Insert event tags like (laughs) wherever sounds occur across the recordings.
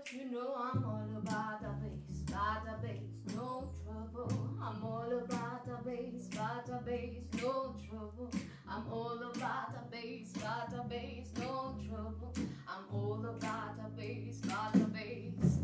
Cause you know I'm all about the bass, about the bass, no trouble. I'm all about the bass, about the bass, no trouble. I'm all about the bass, about the bass, no trouble. I'm all about the bass, about the bass.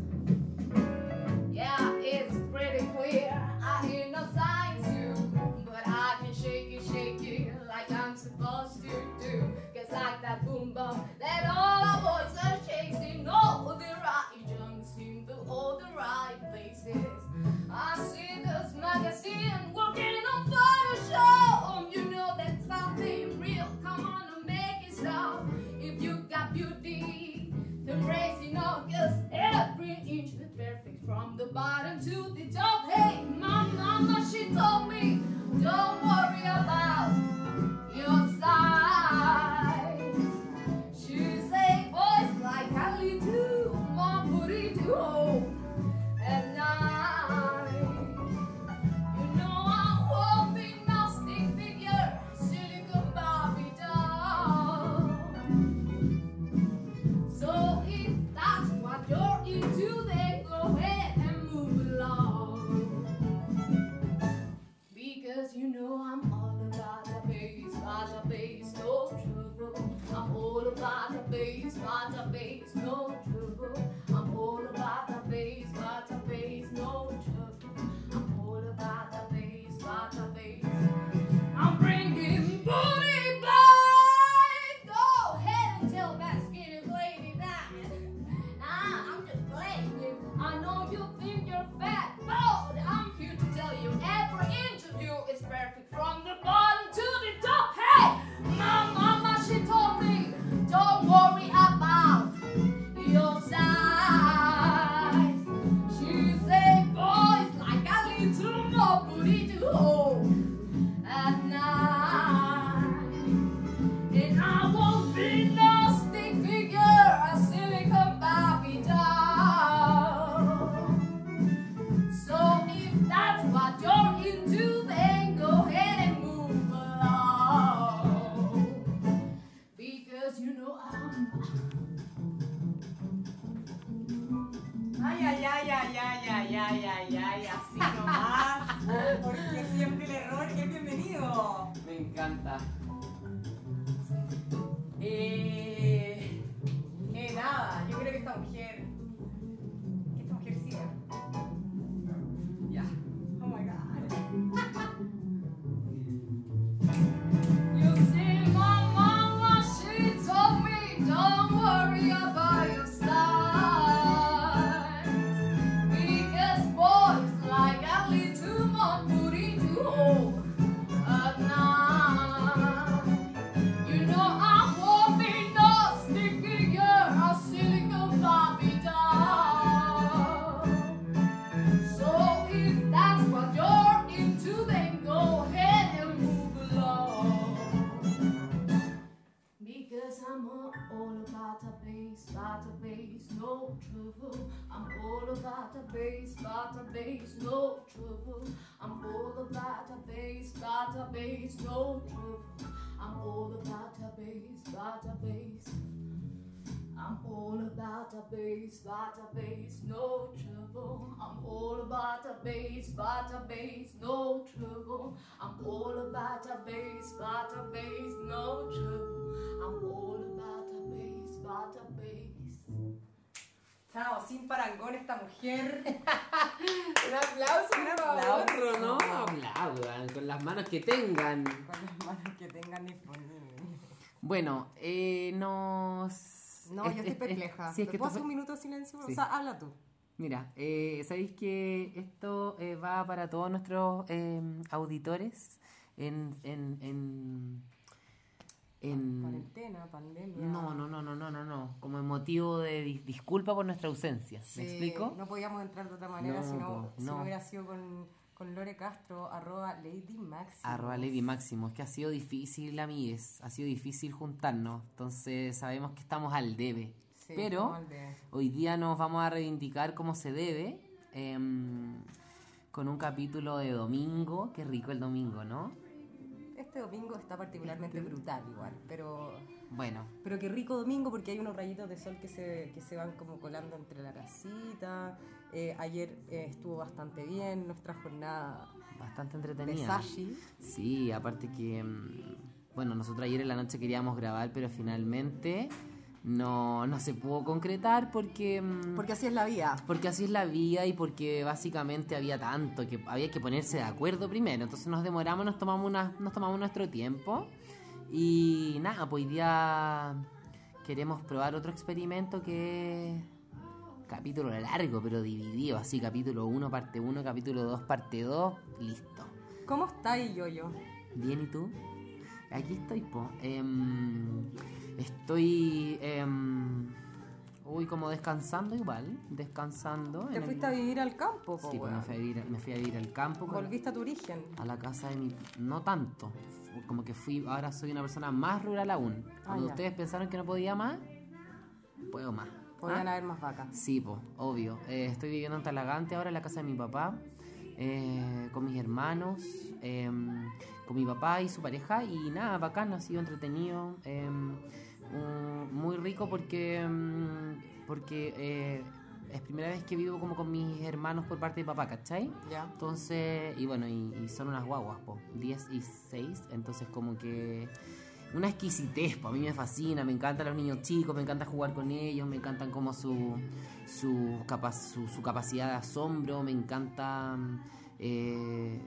trouble. I'm all about a base, about a base, no trouble. I'm all about a base, about a base. I'm all about a base, about a base, no trouble. I'm all about a base, about a base, no trouble. I'm all about a base, about a base, no trouble. I'm all about a base, about a Chao, sin parangón esta mujer. (laughs) Un aplauso, Un aplauso. ¿no? Aplaudan con las manos que tengan. Con las manos que tengan disponibles. Bueno, eh, nos. No, yo es- estoy es- perpleja. Sí, es ¿Me que puedo esto hacer un minuto de silencio? Sí. O sea, habla tú. Mira, eh, sabéis que esto eh, va para todos nuestros eh, auditores en, en, en, en- Cuarentena, pandemia. No, no, no, no, no, no, no. Motivo de dis- disculpa por nuestra ausencia. Sí, ¿Me explico? No podíamos entrar de otra manera No, si, no, si hubiera sido con, con Lore Castro, arroba Lady Maxi. Arroba Lady Máximo. Es que ha sido difícil, amigues. Ha sido difícil juntarnos. Entonces sabemos que estamos al debe. Sí, Pero estamos al debe. hoy día nos vamos a reivindicar como se debe. em, con un capítulo de domingo. Qué rico el domingo, ¿no? Este este domingo está particularmente brutal igual, pero, Bueno, pero qué rico domingo porque hay unos rayitos de sol que se, que se van como colando entre la casita. Eh, ayer eh, estuvo bastante bien nuestra jornada bastante de entretenida. Sashi. Sí, aparte que, mm, bueno, nosotros ayer en la noche queríamos grabar, pero finalmente no, no se pudo concretar porque... mm, Porque así es la vida. Porque así es la vida y porque básicamente había tanto que había que ponerse de acuerdo primero. Entonces nos demoramos, nos tomamos, una, nos tomamos nuestro tiempo. Y nada, pues hoy día queremos probar otro experimento que capítulo largo, pero dividido, así capítulo 1, parte 1, capítulo 2, parte 2, listo. ¿Cómo estáis, yo-yo? Bien, ¿y tú? Aquí estoy, po. Em, estoy... em, uy, como descansando igual, descansando. Te fuiste el- a vivir al campo, po, Sí, pues me fui, a vivir, me fui a vivir al campo, Volviste a tu origen. a la casa de mi... No tanto, como que fui, ahora soy una persona más rural aún. Cuando ya. ustedes pensaron que no podía más, puedo más. Podrían ¿Ah? haber más vacas. Sí, pues, obvio. Eh, estoy viviendo en Talagante ahora en la casa de mi papá, eh, con mis hermanos, eh, con mi papá y su pareja. Y nada, bacán, ha sido entretenido, un- muy rico porque, mm, porque eh, es primera vez que vivo como con mis hermanos por parte de papá, ¿cachai? Ya. Entonces, y bueno, y, y son unas guaguas, po, 10 y 6, entonces como que una exquisitez, po, a mí me fascina, me encantan los niños chicos, me encanta jugar con ellos, me encantan como su, su, capa- su, su capacidad de asombro, me encanta eh,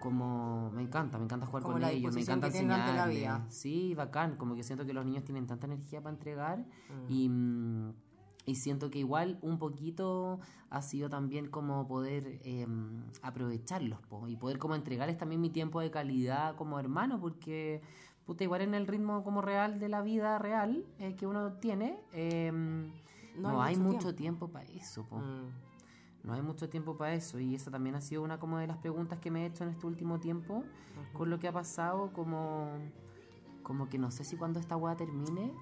como, me encanta, me encanta jugar Como con la ellos, me encanta enseñarles. Sí, bacán, como que siento que los niños tienen tanta energía para entregar Mm. y... y siento que igual un poquito ha sido también como poder eh, aprovecharlos po, y poder como entregarles también mi tiempo de calidad como hermano, porque puta, igual en el ritmo como real de la vida real eh, que uno tiene, eh, no, hay mucho tiempo, para eso. po. Mm. No hay mucho tiempo para eso y esa también ha sido una como de las preguntas que me he hecho en este último tiempo con lo que ha pasado como como que no sé si cuando esta weá termine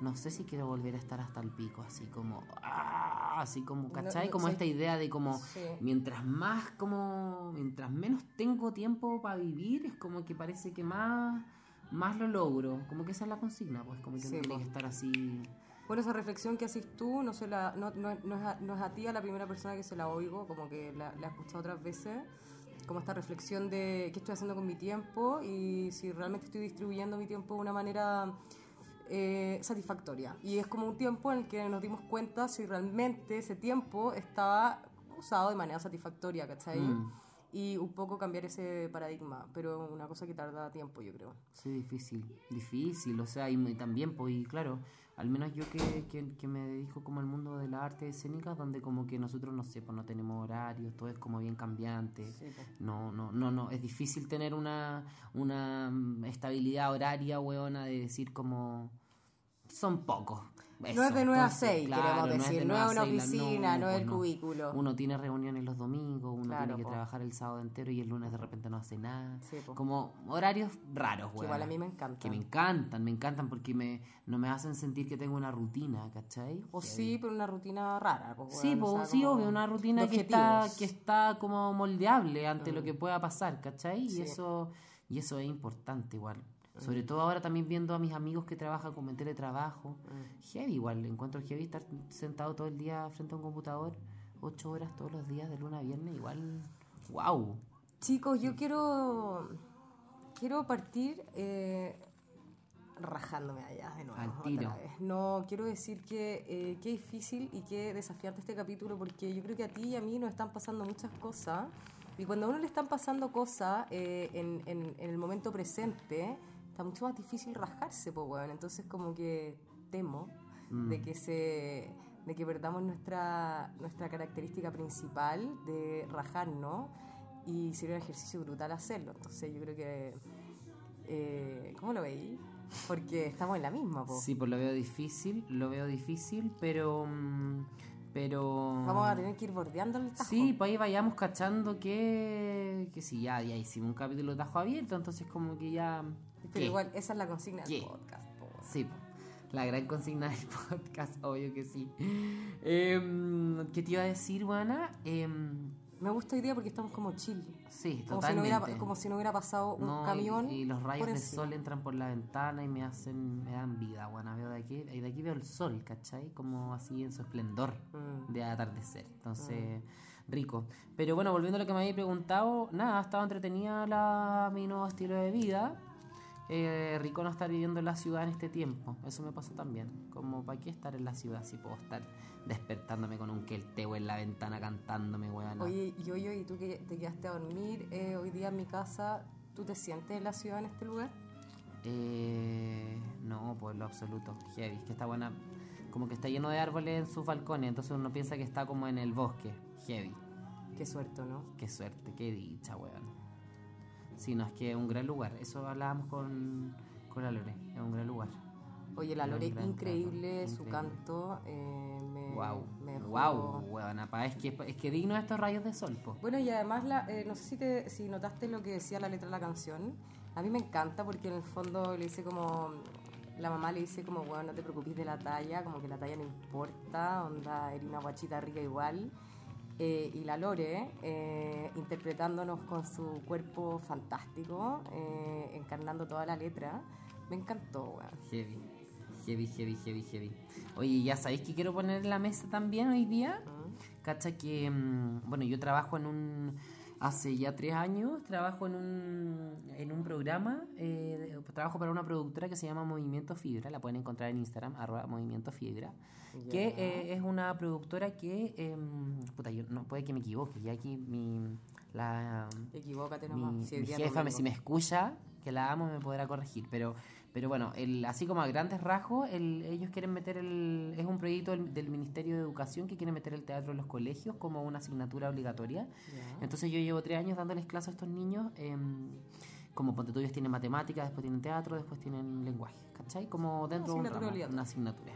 no sé si quiero volver a estar hasta el pico así como ah, así como ¿cachai? no, como sí. esta idea de como Sí. mientras más como mientras menos tengo tiempo para vivir es como que parece que más más lo logro como que esa es la consigna pues como que Sí, no tiene po. que estar así Bueno, esa reflexión que haces tú, no, se la, no, no, no es a, no es a ti a la primera persona que se la oigo, como que la, la he escuchado otras veces, como esta reflexión de qué estoy haciendo con mi tiempo y si realmente estoy distribuyendo mi tiempo de una manera eh, satisfactoria. Y es como un tiempo en el que nos dimos cuenta si realmente ese tiempo estaba usado de manera satisfactoria, ¿cachai? Mm. Y un poco cambiar ese paradigma, pero una cosa que tarda tiempo, yo creo. Sí, difícil, difícil, o sea, y, también, pues, y claro, al menos yo que, que, que me dedico como al mundo de las artes escénicas, donde como que nosotros, no sé, pues no tenemos horarios, todo es como bien cambiante, Sí, pues. no, no, no, no, es difícil tener una, una mm, estabilidad horaria, weona, de decir como, son pocos. No Eso, es de 9 a entonces, 6, claro, queremos no decir. de No es una oficina, no, es pues el no. cubículo. Uno tiene reuniones los domingos, uno Claro, tiene que po. trabajar el sábado entero y el lunes de repente no hace nada. Sí. Como horarios raros, Que weón. igual a mí me encanta. Que me encantan, me encantan porque me, no me hacen sentir que tengo una rutina, ¿cachai? O sí, pero una rutina rara. pues, Sí, o po, sea, sí, obvio, una rutina que está, que está como moldeable ante lo que pueda pasar, ¿cachai? Sí. Y eso, y eso es importante igual. Sobre todo ahora también viendo a mis amigos que trabajan como en teletrabajo. Heavy igual, encuentro heavy estar sentado todo el día frente a un computador, ocho horas todos los días de lunes a viernes, igual, wow. Chicos, yo quiero quiero partir eh, rajándome allá de nuevo. Al otra tiro. vez. No, quiero decir que eh, qué difícil y qué desafiante este capítulo porque yo creo que a ti y a mí nos están pasando muchas cosas y cuando a uno le están pasando cosas eh, en, en- en el momento presente está mucho más difícil rajarse, pues, weón. Entonces como que temo de que se de que perdamos nuestra, nuestra característica principal de rajarnos y sería un ejercicio brutal hacerlo. Entonces yo creo que... Eh, ¿Cómo lo veis? Porque estamos en la misma, po. Sí, pues lo veo difícil, lo veo difícil, pero... mm, Pero... Vamos a tener que ir bordeando el tajo. Sí, pues ahí vayamos cachando que, que sí, ya, ya hicimos un capítulo de tajo abierto, entonces como que ya... Pero ¿qué? igual, esa es la consigna del ¿Qué? podcast, po. Sí, po. la gran consigna del (laughs) podcast, obvio que sí. Em, ¿Qué te iba a decir, Juana? Em, Me gusta hoy día porque estamos como chill. Sí, Como si, no totalmente. hubiera, como si no hubiera pasado un No, y- camión. y, los rayos del encima. sol entran por la ventana y me hacen me dan vida bueno veo de aquí y de aquí veo el sol ¿cachai? como así en su esplendor Mm. de atardecer entonces rico pero bueno volviendo a lo que me había preguntado nada estaba entretenida la, mi nuevo estilo de vida Eh, rico no estar viviendo en la ciudad en este tiempo eso me pasó también como para qué estar en la ciudad si puedo estar despertándome con un quelteo en la ventana cantándome weón Oye, yo, yo, y tú que te quedaste a dormir eh, hoy día en mi casa, ¿tú te sientes en la ciudad en este lugar? Eh, no, por lo absoluto. Heavy, que está buena. Como que está lleno de árboles en sus balcones, entonces uno piensa que está como en el bosque. Heavy. Qué suerte, ¿no? Qué suerte, qué dicha, weón. Sí, no, es que es un gran lugar. Eso hablábamos con, con la Lore. Es un gran lugar. Oye, la Lore, gran, increíble gran, su increíble. canto. eh, me, Wow. me Wow, weón. apa, Es que, es que digno de estos rayos de sol, po. Bueno, y además, la, eh, no sé si, te, si notaste lo que decía la letra de la canción. A mí me encanta porque en el fondo le dice como. La mamá le dice como, bueno, no te preocupes de la talla, como que la talla no importa, onda, eres una guachita rica igual. Eh, y la Lore, eh, interpretándonos con su cuerpo fantástico, eh, encarnando toda la letra. Me encantó, weón. Heavy. Heavy, heavy, heavy, heavy. Oye, ya sabéis que quiero poner en la mesa también hoy día. Cacha que, mm, bueno, yo trabajo en un, hace ya tres años, trabajo en un, en un programa, eh, trabajo para una productora que se llama Movimiento Fibra, la pueden encontrar en Instagram, arroba Movimiento Fibra, que eh, es una productora que, em, puta, yo no puede que me equivoque, ya aquí mi, la, Equivócate mi, nomás. si hoy mi día jefa, me- si me escucha, que la amo, me podrá corregir. Pero, pero bueno, el, así como a grandes rasgos, el- ellos quieren meter el. Es un proyecto del, del Ministerio de Educación que quiere meter el teatro en los colegios como una asignatura obligatoria. Entonces yo llevo tres años dándoles clases a estos niños. em, como ponte tú, ellos tienen matemáticas, después tienen teatro, después tienen lenguaje, ¿cachai? Como dentro de un una asignatura.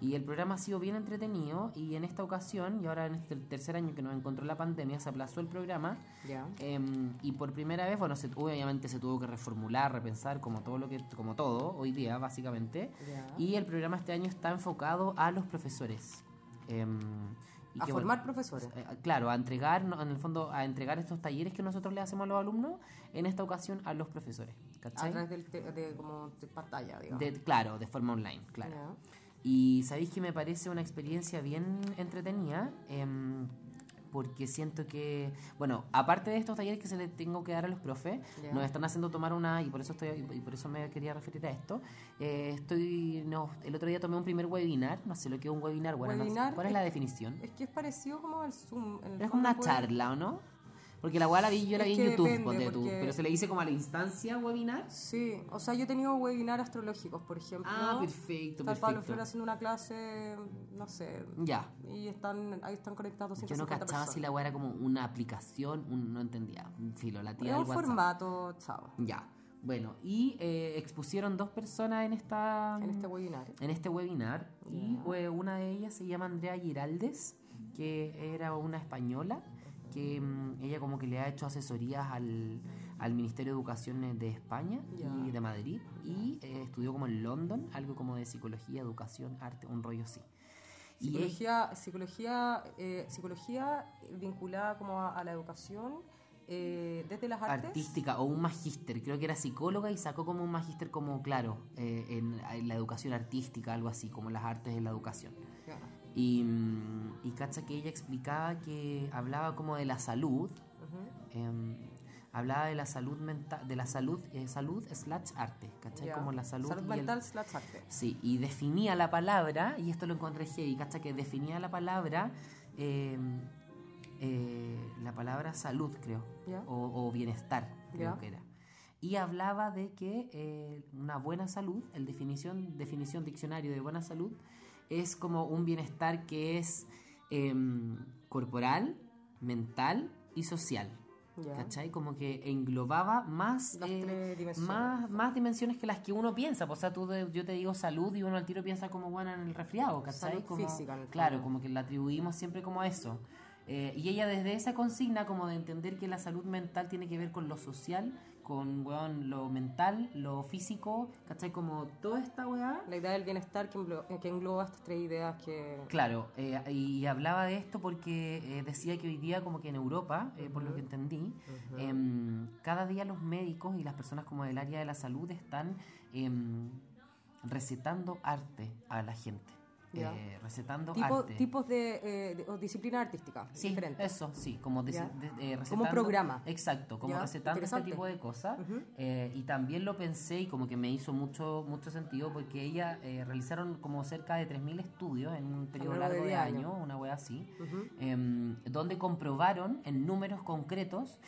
Y el programa ha sido bien entretenido y en esta ocasión, y ahora en este tercer año que nos encontró la pandemia, se aplazó el programa Ya. Em, y por primera vez, bueno, se, obviamente se tuvo que reformular, repensar, como todo lo que, como todo hoy día, básicamente. Ya. Y el programa este año está enfocado a los profesores. Em, y A que, formar bueno, profesores. eh, claro, a entregar, en el fondo, a entregar estos talleres que nosotros le hacemos a los alumnos, en esta ocasión a los profesores. A ¿Cachai? través del te- de, como de pantalla, digamos. De- claro, de forma online, claro. Ya. Y sabéis que me parece una experiencia bien entretenida, em, porque siento que, bueno, aparte de estos talleres que se les tengo que dar a los profes, Ya. nos están haciendo tomar una, y por eso estoy y por eso me quería referir a esto, eh, estoy, no, el otro día tomé un primer webinar, no sé lo que es un webinar, bueno, no sé, Webinar ¿cuál es es- la definición? Es que es parecido como al Zoom. en el Pero es como una puede- charla, ¿o no? Porque la weá la vi, yo la vi en YouTube, depende, ponte tú, porque- pero se le dice como a la instancia webinar. Sí, o sea, yo he tenido webinar astrológicos, por ejemplo. Ah, perfecto, Está el Pablo perfecto. Flores haciendo una clase, no sé, Ya, y están ahí están conectados Yo no 150 cachaba personas. si la weá era como una aplicación, un- no entendía. Un filo, la tía del WhatsApp. formato, chao, Ya. Bueno, y eh, expusieron dos personas en esta en este webinar. en este webinar. Y eh, una de ellas se llama Andrea Giraldes, que era una española, que mm, ella como que le ha hecho asesorías al, al Ministerio de Educación de España y de Madrid. Y eh, estudió como en London, algo como de psicología, educación, arte, un rollo así. Y Psicología, psicología, eh, psicología vinculada como a, a la educación eh, desde las artes. artística o un magíster, creo que era psicóloga y sacó como un magíster como, claro, eh, en, en la educación artística, algo así, como las artes en la educación. Y, mm, y cacha que ella explicaba que hablaba como de la salud, Ujú. em, hablaba de la salud mental, de la salud, eh, salud slash arte, ¿cachai? Ya. Como la salud, y el- mental slash arte. Sí, y definía la palabra, y esto lo encontré heavy, ¿cacha? Que definía la palabra, eh, eh, la palabra salud, creo, Ya. o, o bienestar, creo Ya. que era. Y hablaba de que eh, una buena salud, el definición, definición diccionario de buena salud, es como un bienestar que es em, corporal, mental y social. Ya. ¿Cachai? Como que englobaba más, eh, dimensiones. más, más dimensiones que las que uno piensa. pues, O sea, tú de- yo te digo salud y uno al tiro piensa como bueno en el resfriado, ¿cachai? Salud Como- física, en el Claro, como que la atribuimos siempre como a eso. Eh, y ella desde esa consigna como de entender que la salud mental tiene que ver con lo social con weón, lo mental, lo físico, ¿cachai? Como toda esta weá. La idea del bienestar que, englo- que engloba estas tres ideas que... Claro, eh, y hablaba de esto porque eh, decía que hoy día como que en Europa, eh, por lo que entendí, em, cada día los médicos y las personas como del área de la salud están em, recetando arte a la gente. Eh, recetando Tipo- arte. tipos de, eh, de- o disciplina artística Sí, diferentes. eso, sí, como, de- Ya. de- de- recetando, Como programa. Exacto, como recetando este tipo de cosas. Eh, y también lo pensé y como que me hizo mucho mucho sentido porque ella eh, realizaron como cerca de 3.000 estudios en un periodo largo de largo de 10 años, una wea así, em, donde comprobaron en números concretos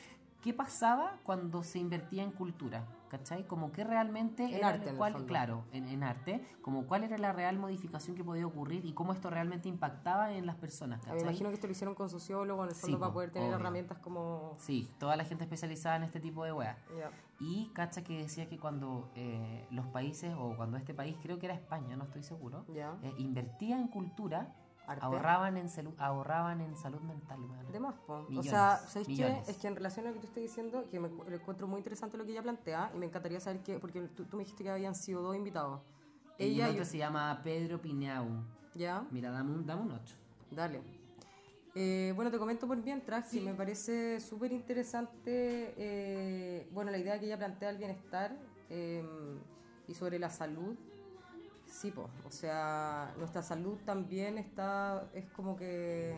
qué pasaba cuando se invertía en cultura. ¿Cachai? Como que realmente En era arte, en el cuál- fondo. claro, en, en arte, como cuál era la real modificación que podía ocurrir y cómo esto realmente impactaba en las personas. Me ¿cachai? imagino que esto lo hicieron con sociólogo en el Sí, fondo para po, poder tener obvio. herramientas como... Sí, toda la gente especializada en este tipo de weas. Ya. Y cacha que decía que cuando eh, los países, o cuando este país, creo que era España, no estoy seguro, Ya. eh, invertía en cultura, Arte. ahorraban en, salud ahorraban en salud mental. weón. De más, po. O Millones, sea, ¿sabéis qué? Es que en relación a lo que tú estás diciendo, que me lo encuentro muy interesante lo que ella plantea, y me encantaría saber qué, porque tú, tú me dijiste que habían sido dos invitados. Y Ella el y... otro se llama Pedro Pineau. ¿Ya? Mira, dame un, dame un 8. Dale. Eh, bueno, te comento por mientras que me parece súper interesante, eh, bueno, la idea que ella plantea del bienestar eh, y sobre la salud. Sí, po, o sea, nuestra salud también está, es como que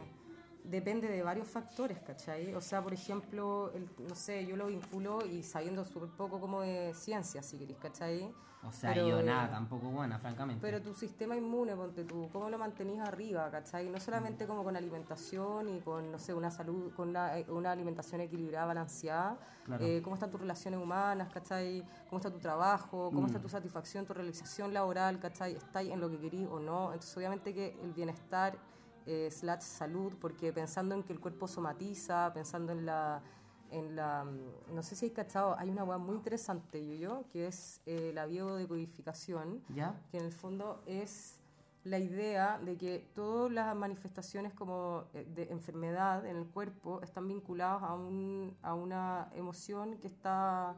depende de varios factores, ¿cachai? O sea, por ejemplo, el- no sé, yo lo vinculo y sabiendo súper poco como de ciencia, si queréis, ¿cachai? O sea, Pero, yo nada, tampoco buena, francamente. Pero tu sistema inmune, ponte tú, ¿cómo lo mantenís arriba, cachai? No solamente como con alimentación y con, no sé, una salud, con una, eh, una alimentación equilibrada, balanceada. Claro. Eh, ¿Cómo están tus relaciones humanas, cachai? ¿Cómo está tu trabajo? ¿Cómo Mm. está tu satisfacción, tu realización laboral, cachai? ¿Estáis en lo que querís o no? Entonces, obviamente que el bienestar eh, slash salud, porque pensando en que el cuerpo somatiza, pensando en la... En la, mm, no sé si hay cachado, hay una web muy interesante, yo, yo que es eh, la biodecodificación, ¿Ya? que en el fondo es la idea de que todas las manifestaciones como eh, de enfermedad en el cuerpo están vinculadas a, un, a una emoción que está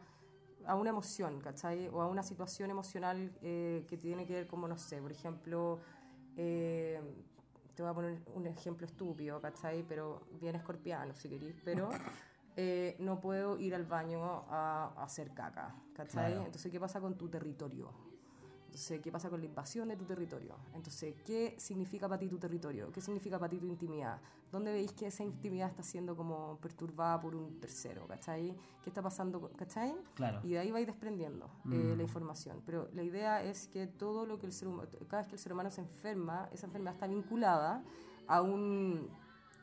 a una emoción, ¿cachai? O a una situación emocional eh, que tiene que ver como, no sé, por ejemplo, eh, te voy a poner un ejemplo estúpido, ¿cachai? Pero bien escorpiano, si queréis, pero (laughs) eh, no puedo ir al baño a, a hacer caca, ¿cachai? Claro. Entonces, ¿qué pasa con tu territorio? Entonces, ¿qué pasa con la invasión de tu territorio? Entonces, ¿qué significa para ti tu territorio? ¿Qué significa para ti tu intimidad? ¿Dónde veis que esa intimidad está siendo como perturbada por un tercero? ¿Cachai? ¿Qué está pasando? ¿Cachai? Claro. Y de ahí vais desprendiendo eh, la información. Pero la idea es que todo lo que el ser humano, cada vez que el ser humano se enferma, esa enfermedad está vinculada a un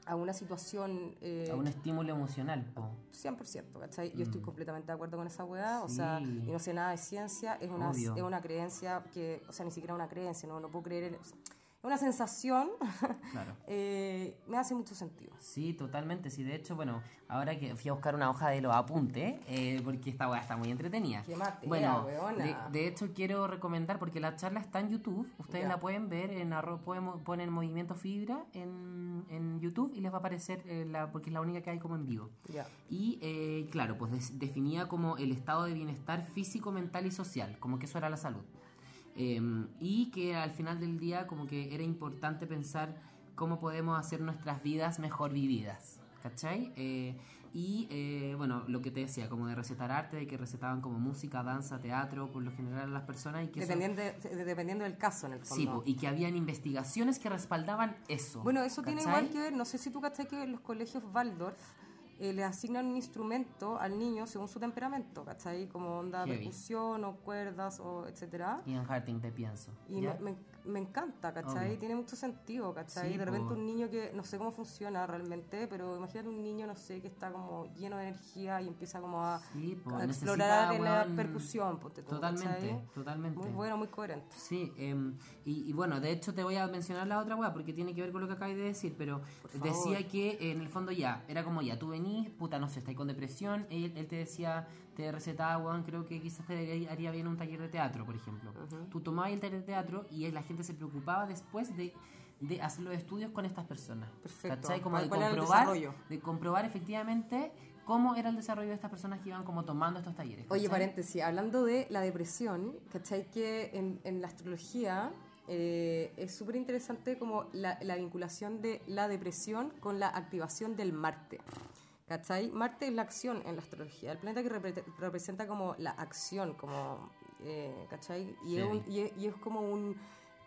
a una situación eh, A un estímulo emocional, po. 100%, ¿cachai? Yo estoy completamente de acuerdo con esa weá, o sea, Mm. Y no sé nada de ciencia, es una, Obvio. es una creencia que, o sea, ni siquiera una creencia, no, no puedo creer en... o sea, es una sensación, Claro. (laughs) eh, me hace mucho sentido. Sí, totalmente. Sí, de hecho, bueno, ahora que fui a buscar una hoja de los apuntes, eh, porque esta weá está muy entretenida. Qué matera, bueno, de, de hecho quiero recomendar, porque la charla está en YouTube, ustedes Ya. la pueden ver, en arro, pueden poner Movimiento Fibra en, en YouTube y les va a aparecer, eh, la, porque es la única que hay como en vivo. Ya. Y eh, claro, pues des- definía como el estado de bienestar físico, mental y social, como que eso era la salud. Eh, y que al final del día como que era importante pensar cómo podemos hacer nuestras vidas mejor vividas, ¿cachai? Eh, y eh, bueno, lo que te decía, como de recetar arte, de que recetaban como música, danza, teatro, por lo general a las personas y que eso- Dependiendo, de- dependiendo del caso, en el fondo. sí, y que habían investigaciones que respaldaban eso. Bueno, eso tiene ¿cachai? igual que ver, no sé si tú cachai que los colegios Waldorf eh, le asignan un instrumento al niño según su temperamento, ¿cachai? Como onda Heavy. percusión o cuerdas o etcétera. Ian Harting, te pienso. Y me, me, me encanta, ¿cachai? Obvio. Tiene mucho sentido, ¿cachai? Sí, de repente po. un niño que no sé cómo funciona realmente, pero imagínate un niño, no sé, que está como lleno de energía y empieza como a, Sí, a explorar en la weón, percusión, ponte tú, Totalmente, ¿cachai? totalmente. Muy bueno, muy coherente. Sí, em, y, y bueno, de hecho te voy a mencionar la otra weá porque tiene que ver con lo que acabas de decir, pero decía que eh, en el fondo ya, era como ya, tú venís, puta, no sé, estáis con depresión, él, él te decía, te recetaba, weón, creo que quizás te haría- bien un taller de teatro, por ejemplo. Tú tomabas el taller de teatro y la gente se preocupaba después de, de hacer los estudios con estas personas. Perfecto. ¿Cachai? Como ¿Cuál- de comprobar, de comprobar efectivamente cómo era el desarrollo de estas personas que iban como tomando estos talleres. Oye, paréntesis, hablando de la depresión, ¿cachai? Que en, en la astrología eh, es súper interesante como la, la vinculación de la depresión con la activación del Marte. ¿Cachai? Marte es la acción en la astrología, el planeta que repre- representa como la acción, como, eh, ¿cachai? Y, es Sí. un- y es- y es como un,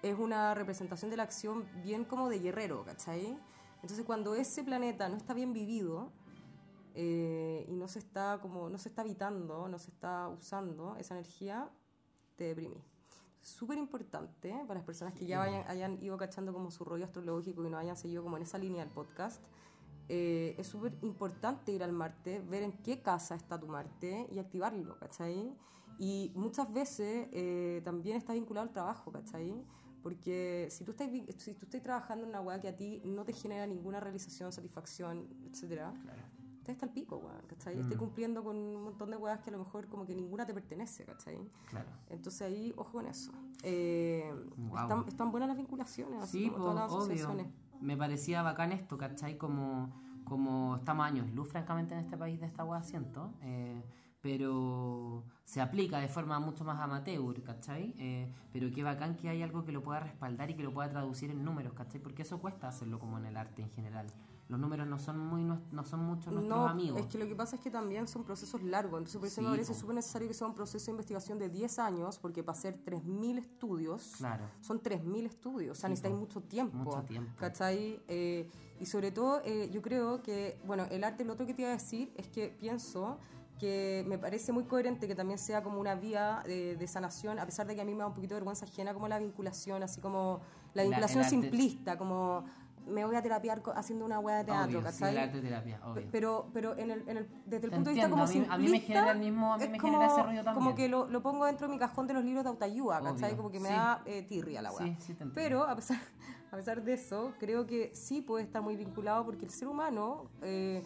es una representación de la acción bien como de guerrero, ¿cachai? Entonces cuando ese planeta no está bien vivido, eh, y no se está como no se está habitando, no se está usando esa energía, te deprimí. Súper importante para las personas que ya vayan, hayan ido cachando como su rollo astrológico y no hayan seguido como en esa línea del podcast. Eh, es súper importante ir al Marte, ver en qué casa está tu Marte y activarlo, ¿cachai? Y muchas veces eh, también está vinculado al trabajo, ¿cachai? Porque si tú, estás, si tú estás trabajando en una weá que a ti no te genera ninguna realización, satisfacción, etcétera, te está al pico, weón, ¿cachai? Estoy Mm. cumpliendo con un montón de weas que a lo mejor como que ninguna te pertenece, ¿cachai? Claro. Entonces ahí, ojo con eso. Eh, Guau. están, están buenas las vinculaciones, así Sí, como pues, todas las obvio. asociaciones. Me parecía bacán esto, ¿cachai? Como, como estamos años luz, francamente, en este país de esta hueá, siento. eh, pero se aplica de forma mucho más amateur, ¿cachai? Eh, pero qué bacán que hay algo que lo pueda respaldar y que lo pueda traducir en números, ¿cachai? Porque eso cuesta hacerlo como en el arte en general. Los números no son muy no son muchos nuestros No, amigos. es que lo que pasa es que también son procesos largos, entonces por eso Sí, me parece súper necesario que sea un proceso de investigación de 10 años, porque para hacer 3.000 estudios, Claro. son 3.000 estudios, o sea, Sí, necesitáis mucho tiempo. Mucho tiempo. ¿Cachai? Eh, y sobre todo, eh, yo creo que, bueno, el arte, lo otro que te iba a decir es que pienso que me parece muy coherente que también sea como una vía de, de sanación, a pesar de que a mí me da un poquito de vergüenza ajena como la vinculación, así como la La- vinculación simplista, como me voy a terapiar haciendo una hueá de teatro, Obvio, sí, ¿cachai? el arte terapia, obvio. Pero, pero en el, en el- desde el Te punto de vista como a mí- a mí me simplista, genera el mismo- a mí me como, genera ese rollo también. Como que lo, lo pongo dentro de mi cajón de los libros de autoayuda, ¿cachai? Obvio, Como que me sí. da eh, tirria la weá. Sí, sí. Pero a pesar, (laughs) a pesar de eso, creo que sí puede estar muy vinculado porque el ser humano eh,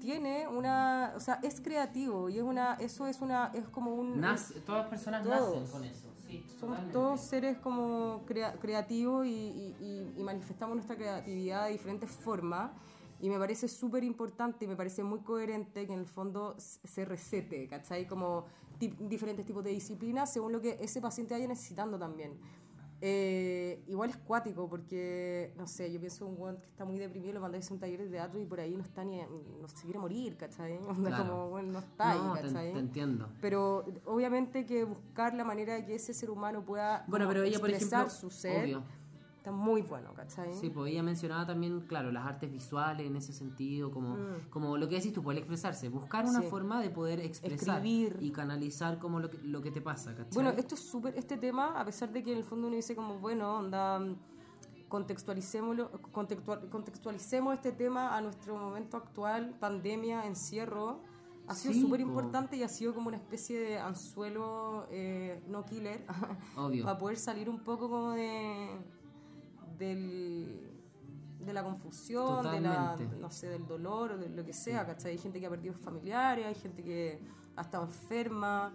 tiene una, o sea, es creativo y es una, eso es una, es como un, Nace- todas las personas nacen con eso. Sí, somos totalmente. todos seres como crea- creativos y, y- y- y manifestamos nuestra creatividad de diferentes formas. Y me parece súper importante y me parece muy coherente que en el fondo se recete, ¿cachai? Como diferentes tipos de disciplinas según lo que ese paciente vaya necesitando también. Eh, igual es cuático porque, no sé, yo pienso en un weón que está muy deprimido, lo mandé a un taller de teatro y por ahí no está ni, no se quiere morir, ¿cachai? (laughs) Onda Claro. como, bueno, no está No, ahí, ¿cachai? te entiendo. Pero obviamente que buscar la manera de que ese ser humano pueda Bueno, pero ella, por expresar ejemplo, su ser obvio. Está muy bueno, ¿cachai? Sí, pues ella mencionaba también, claro, las artes visuales en ese sentido, como, como lo que decís tú, poder expresarse, buscar una Mm. Sí. forma de poder expresar Escribir. y canalizar como lo que, lo que te pasa, ¿cachai? Bueno, esto es súper, este tema, a pesar de que en el fondo uno dice como, bueno, onda, mm, contextualicémoslo, contextual- contextualicemos este tema a nuestro momento actual, pandemia, encierro, ha sido súper po. importante y ha sido como una especie de anzuelo eh, no killer (laughs) Obvio. para poder salir un poco como de del, de la confusión, de la, no sé, del dolor o de lo que sea, ¿cachai? Hay gente que ha perdido familiares, hay gente que ha estado enferma,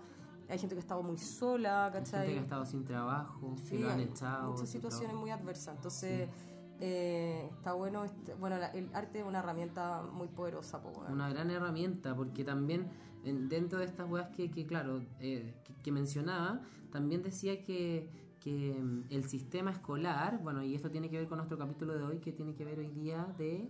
hay gente que ha estado muy sola, Hay ¿cachai? gente que ha estado sin trabajo, Sí, que lo han hay echado. Muchas situaciones muy adversas. Entonces, eh, está bueno. este- bueno, el arte es una herramienta muy poderosa. Una gran herramienta, porque también en- dentro de estas weas que, que claro, eh, que, que mencionaba, también decía que, que mm, el sistema escolar, bueno, y esto tiene que ver con nuestro capítulo de hoy, que tiene que ver hoy día de...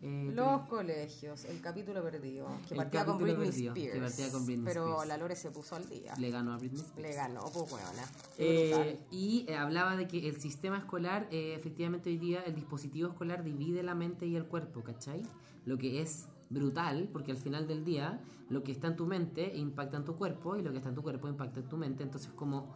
eh, Los colegios, el capítulo perdido, que partía con Britney perdido, que Spears. partía con Britney pero Spears. la Lore se puso al día. le ganó a Britney Spears. Le ganó, pues, weona. Eh, y eh, hablaba de que el sistema escolar, eh, efectivamente hoy día el dispositivo escolar divide la mente y el cuerpo, ¿cachai? Lo que es brutal, porque al final del día lo que está en tu mente impacta en tu cuerpo y lo que está en tu cuerpo impacta en tu mente. Entonces como,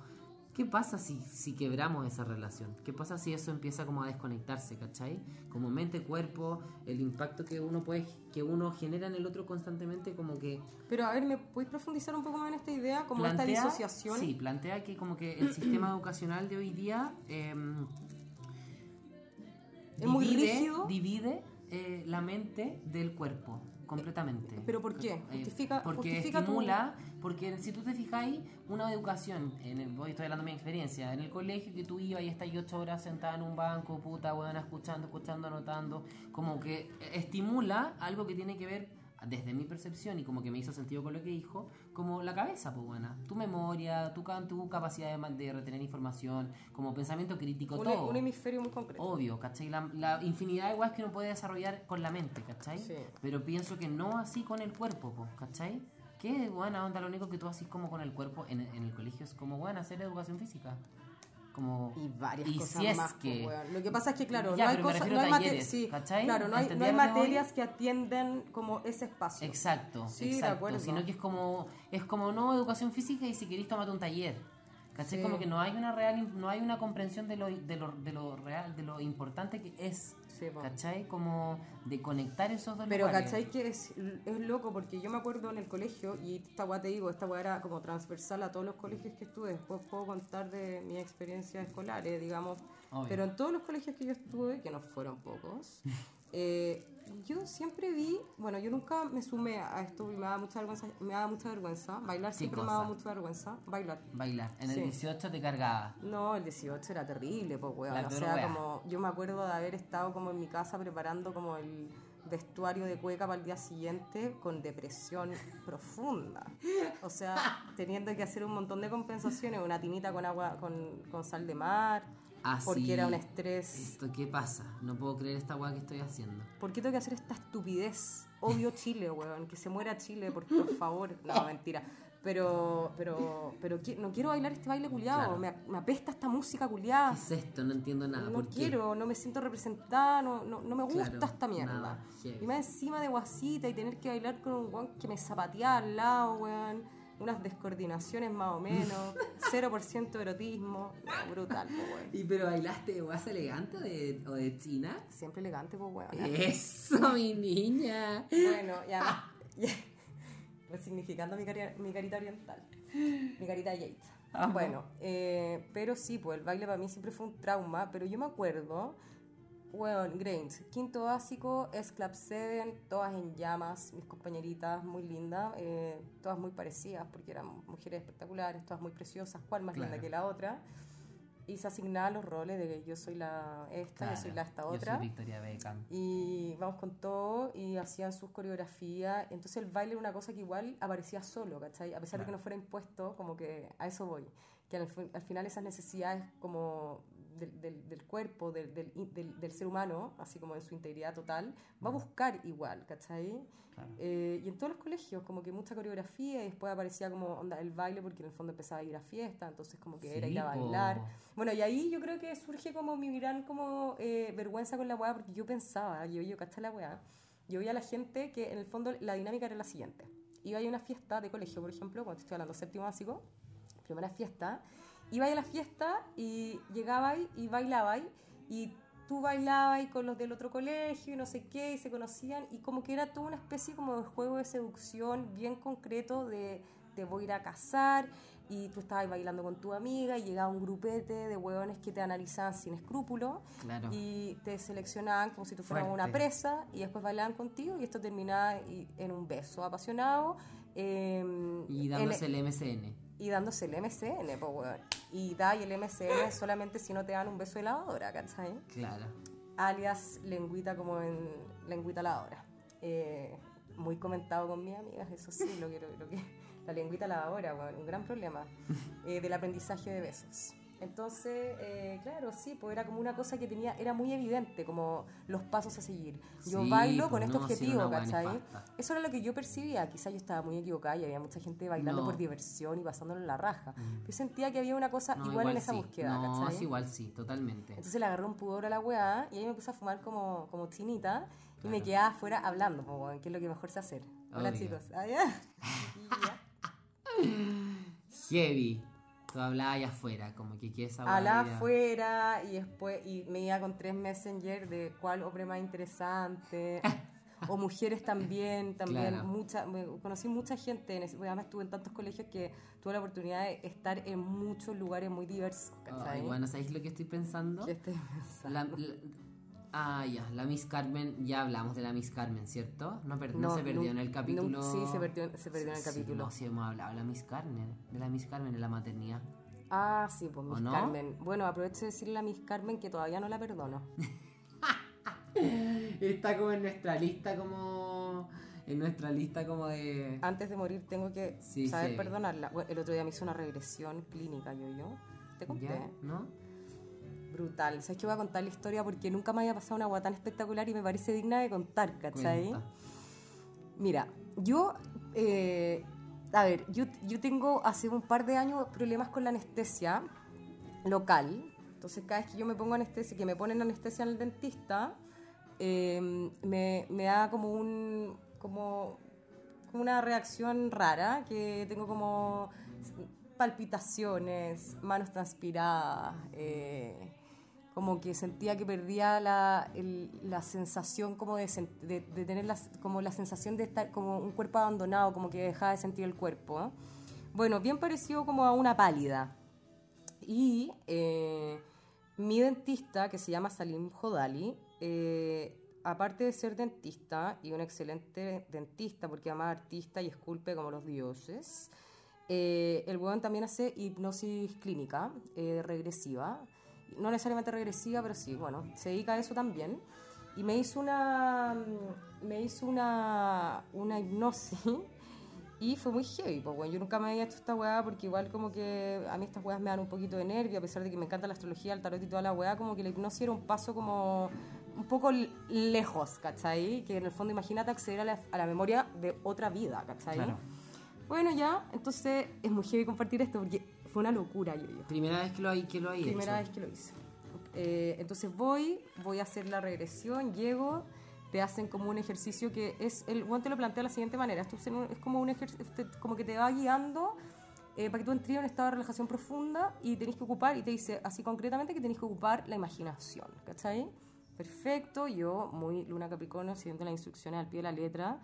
¿qué pasa si, si quebramos esa relación? ¿Qué pasa si eso empieza como a desconectarse, ¿cachai? Como mente, cuerpo, el impacto que uno puede, que uno genera en el otro constantemente como que Pero a ver, ¿me podéis profundizar un poco más en esta idea? Como esta plantea- disociación. Sí, plantea que como que el sistema (clears throat) educacional de hoy día em, Es muy divide- rígido. Divide eh, la mente del cuerpo completamente. ¿Pero por qué? Eh, Justifica- porque justifica estimula, porque si tú te fijáis, una educación, en el, voy, estoy hablando de mi experiencia, en el colegio que tú ibas y estás ocho horas sentada en un banco, puta, weón, escuchando, escuchando, anotando, como que estimula algo que tiene que ver desde mi percepción y como que me hizo sentido con lo que dijo, como la cabeza, pues buena. Tu memoria, tu, tu capacidad de, de retener información, como pensamiento crítico, Un, todo. un hemisferio muy concreto. Obvio, ¿cachai? La, la infinidad de weas que uno puede desarrollar con la mente, ¿cachai? Sí. Pero pienso que no así con el cuerpo, po, ¿cachai? Qué buena onda, lo único que tú haces como con el cuerpo en, en el colegio es como, bueno, hacer educación física. Como... Y varias Y cosas si más. que- weón. Lo que pasa es que, claro, Ya, no hay cosas, no hay materias que atienden como ese espacio. Exacto, Sí, exacto. Sino que es como, es como no educación física y si queréis tomate un taller. ¿Cachai? Sí. Como que no hay una real, no hay una comprensión de lo, de lo, de lo real, de lo importante que es. Sí, po. ¿Cachai? Como de conectar esos dos Pero lugares. ¿cachai? Que es, es loco porque yo me acuerdo en el colegio, y esta weá te digo, esta weá era como transversal a todos los colegios que estuve. Después puedo contar de mi experiencia escolar, eh, digamos. Obvio. Pero en todos los colegios que yo estuve, que no fueron pocos, (laughs) eh, yo siempre vi, bueno, yo nunca me sumé a esto y me daba mucha vergüenza, me daba mucha vergüenza. Bailar siempre me cosa? daba mucha vergüenza. Bailar. Bailar. En Sí. el 18 te cargaba. No, el 18 era terrible, pues, weón. O sea, wea. como yo me acuerdo de haber estado como en mi casa preparando como el vestuario de cueca para el día siguiente con depresión (laughs) profunda. O sea, teniendo que hacer un montón de compensaciones, una tinita con agua, con, con sal de mar, Ah, porque era un estrés. ¿Esto qué pasa? No puedo creer esta weá que estoy haciendo. ¿Por qué tengo que hacer esta estupidez? Odio Chile, weón. Que se muera Chile, por, por favor. No, (laughs) mentira. Pero, pero, pero no quiero bailar este baile culiado. Claro. Me, me apesta esta música culiada. ¿Qué es esto? No entiendo nada. no ¿Por qué? quiero, no me siento representada, no, no, no me gusta Claro, esta mierda. nada, y más encima de guasita y tener que bailar con un weón que me zapatea al lado, weón. Unas descoordinaciones más o menos. (laughs) 0% erotismo. Brutal, po, weón. ¿Y pero bailaste de guasa elegante o de, o de china? Siempre elegante, pues, weón. Eso, mi niña. Bueno, ya. (laughs) (laughs) ya. Resignificando mi, cari- mi carita oriental. Mi carita Yates. Bueno, eh, pero sí, pues el baile para mí siempre fue un trauma. Pero yo me acuerdo, bueno, Grains, quinto básico, es Club 7, todas en llamas, mis compañeritas muy lindas, eh, todas muy parecidas porque eran mujeres espectaculares, todas muy preciosas, cuál más Claro. linda que la otra. Y se asignaban los roles de que yo soy la esta, yo soy la esta Yo otra soy Victoria Beckham. y vamos con todo y hacían sus coreografías. Entonces el baile era una cosa que igual aparecía solo, ¿cachai? A pesar de que Claro. no fuera impuesto, como que a eso voy. Que al, al final esas necesidades como del, del- del cuerpo, del, del, ser humano, así como en su integridad total, va a buscar igual, ¿cachai? Claro. Eh, y en todos los colegios, como que mucha coreografía y después aparecía como onda, el baile, porque en el fondo empezaba a ir a fiesta, entonces como que era Sí, ir a po. bailar. Bueno, y ahí yo creo que surge como mi gran como eh, vergüenza con la weá, porque yo pensaba, yo, yo, ¿cachai la weá? Yo veía a la gente que en el fondo la dinámica era la siguiente. Iba a una fiesta de colegio, por ejemplo, cuando estoy hablando séptimo básico, primera fiesta, iba a la fiesta y llegaba y bailaba y tú bailabas con los del otro colegio y no sé qué, y se conocían, y como que era toda una especie como de juego de seducción bien concreto de te voy a ir a casar, y tú estabas bailando con tu amiga, y llegaba un grupete de hueones que te analizaban sin escrúpulos, Claro. y te seleccionaban como si tú fueras Fuerte. una presa, y después bailaban contigo, y esto terminaba en un beso apasionado. em, Y en- dándose el MCN. Y dándose el MCN, pues, weón. Y da y el MCN solamente si no te dan un beso de lavadora, ¿cachai? Claro. Alias lengüita como en lengüita lavadora. Eh, muy comentado con mis amigas, eso sí, lo quiero, lo que la lengüita lavadora, weón, un gran problema (laughs) eh, del aprendizaje de besos. Entonces, eh, claro, sí, pues era como una cosa que tenía, era muy evidente, como los pasos a seguir. Yo Sí, bailo pues con este no, objetivo, ¿cachai? Eso era lo que yo percibía. Quizás yo estaba muy equivocada y había mucha gente bailando No. por diversión y pasándolo en la raja. Yo sentía que había una cosa No, igual, en esa sí. búsqueda, No, ¿cachai? sí, igual sí, totalmente. Entonces le agarré un pudor a la weá y ahí me puse a fumar como, como chinita y me quedaba afuera hablando, weón, que es lo que mejor sé hacer. Hola Obvio. chicos. Ah. (laughs) (laughs) Y ya. Heavy. Tú hablabas allá afuera, como que quieres hablar. Hablaba afuera y después y me iba con tres messenger de cuál hombre más interesante. (laughs) o mujeres también, también Claro. mucha, conocí mucha gente, en ese, además estuve en tantos colegios que tuve la oportunidad de estar en muchos lugares muy diversos, ¿cachai? Ay, bueno, ¿sabéis lo que estoy pensando? ¿Qué estoy (laughs) pensando? La, la- ah, ya, la Miss Carmen, ya hablamos de la Miss Carmen, ¿cierto? No, per- no, se perdió nu- en el capítulo. sí, se perdió, se perdió en el Sí, capítulo. no, sí hemos hablado de la Miss Carmen, de la Miss Carmen en la maternidad. Ah, sí, pues Miss no? Carmen. Bueno, aprovecho de decirle a Miss Carmen que todavía no la perdono. (laughs) Está como en nuestra lista como en nuestra lista como de... Antes de morir tengo que Sí, saber heavy. perdonarla. Bueno, el otro día me hizo una regresión clínica, yo, yo. ¿Te conté? ¿Ya? ¿No? Brutal. ¿Sabes que voy a contar la historia? Porque nunca me había pasado una agua tan espectacular y me parece digna de contar, ¿cachai? Cuenta. Mira, yo, eh, a ver, yo, yo tengo hace un par de años problemas con la anestesia local. Entonces, cada vez que yo me pongo anestesia, que me ponen anestesia en el dentista, eh, me, me da como un, como, como una reacción rara, que tengo como palpitaciones, manos transpiradas, eh, como que sentía que perdía la, el- la sensación como de, de, de tener la, como la sensación de estar como un cuerpo abandonado, como que dejaba de sentir el cuerpo. Bueno, bien parecido como a una pálida. Y eh, mi dentista, que se llama Salim Jodali, eh, aparte de ser dentista y un excelente dentista, porque además artista y esculpe como los dioses, eh, el huevón también hace hipnosis clínica eh, regresiva. No necesariamente regresiva, pero sí, bueno, se dedica a eso también. Y me hizo una, me hizo una, una hipnosis (laughs) y fue muy heavy, pues, bueno. Yo nunca me había hecho esta weá porque igual como que a mí estas weas me dan un poquito de nervio, a pesar de que me encanta la astrología, el tarot y toda la weá, como que la hipnosis era un paso como un poco lejos, ¿cachai? Que en el fondo imagínate acceder a la, a la memoria de otra vida, ¿cachai? Claro. Bueno, ya, entonces es muy heavy compartir esto porque fue una locura, yo, yo. Primera vez que lo hay, que lo hay Primera hecho. vez que lo hice. Eh, entonces voy, voy a hacer la regresión, llego, te hacen como un ejercicio que es, el Juan te lo plantea de la siguiente manera, esto es, como un ejercicio, como que te va guiando eh, para que tú entres en un estado de relajación profunda y tenés que ocupar, y te dice así concretamente que tenés que ocupar la imaginación, ¿cachai? Perfecto, yo muy luna capricornio, siguiendo las instrucciones al pie de la letra,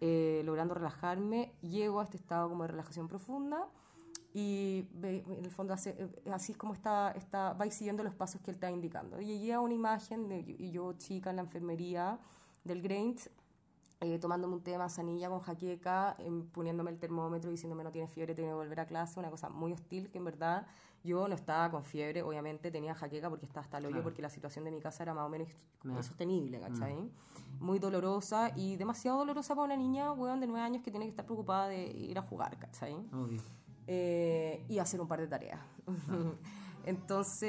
eh, logrando relajarme, llego a este estado como de relajación profunda y en el fondo hace, eh, así es como está, está, vais siguiendo los pasos que él está indicando. Y llegué a una imagen de y yo chica en la enfermería del Grange, eh, tomándome un té de manzanilla con jaqueca, em, poniéndome el termómetro, diciéndome no tiene fiebre, tiene que volver a clase, una cosa muy hostil que en verdad yo no estaba con fiebre, obviamente tenía jaqueca porque estaba hasta el hoyo, Claro. porque la situación de mi casa era más o menos Ya. sostenible, ¿cachai? Muy dolorosa y demasiado dolorosa para una niña, weón, de nueve años que tiene que estar preocupada de ir a jugar, ¿cachai? Obvio. Eh, y hacer un par de tareas. (laughs) Entonces,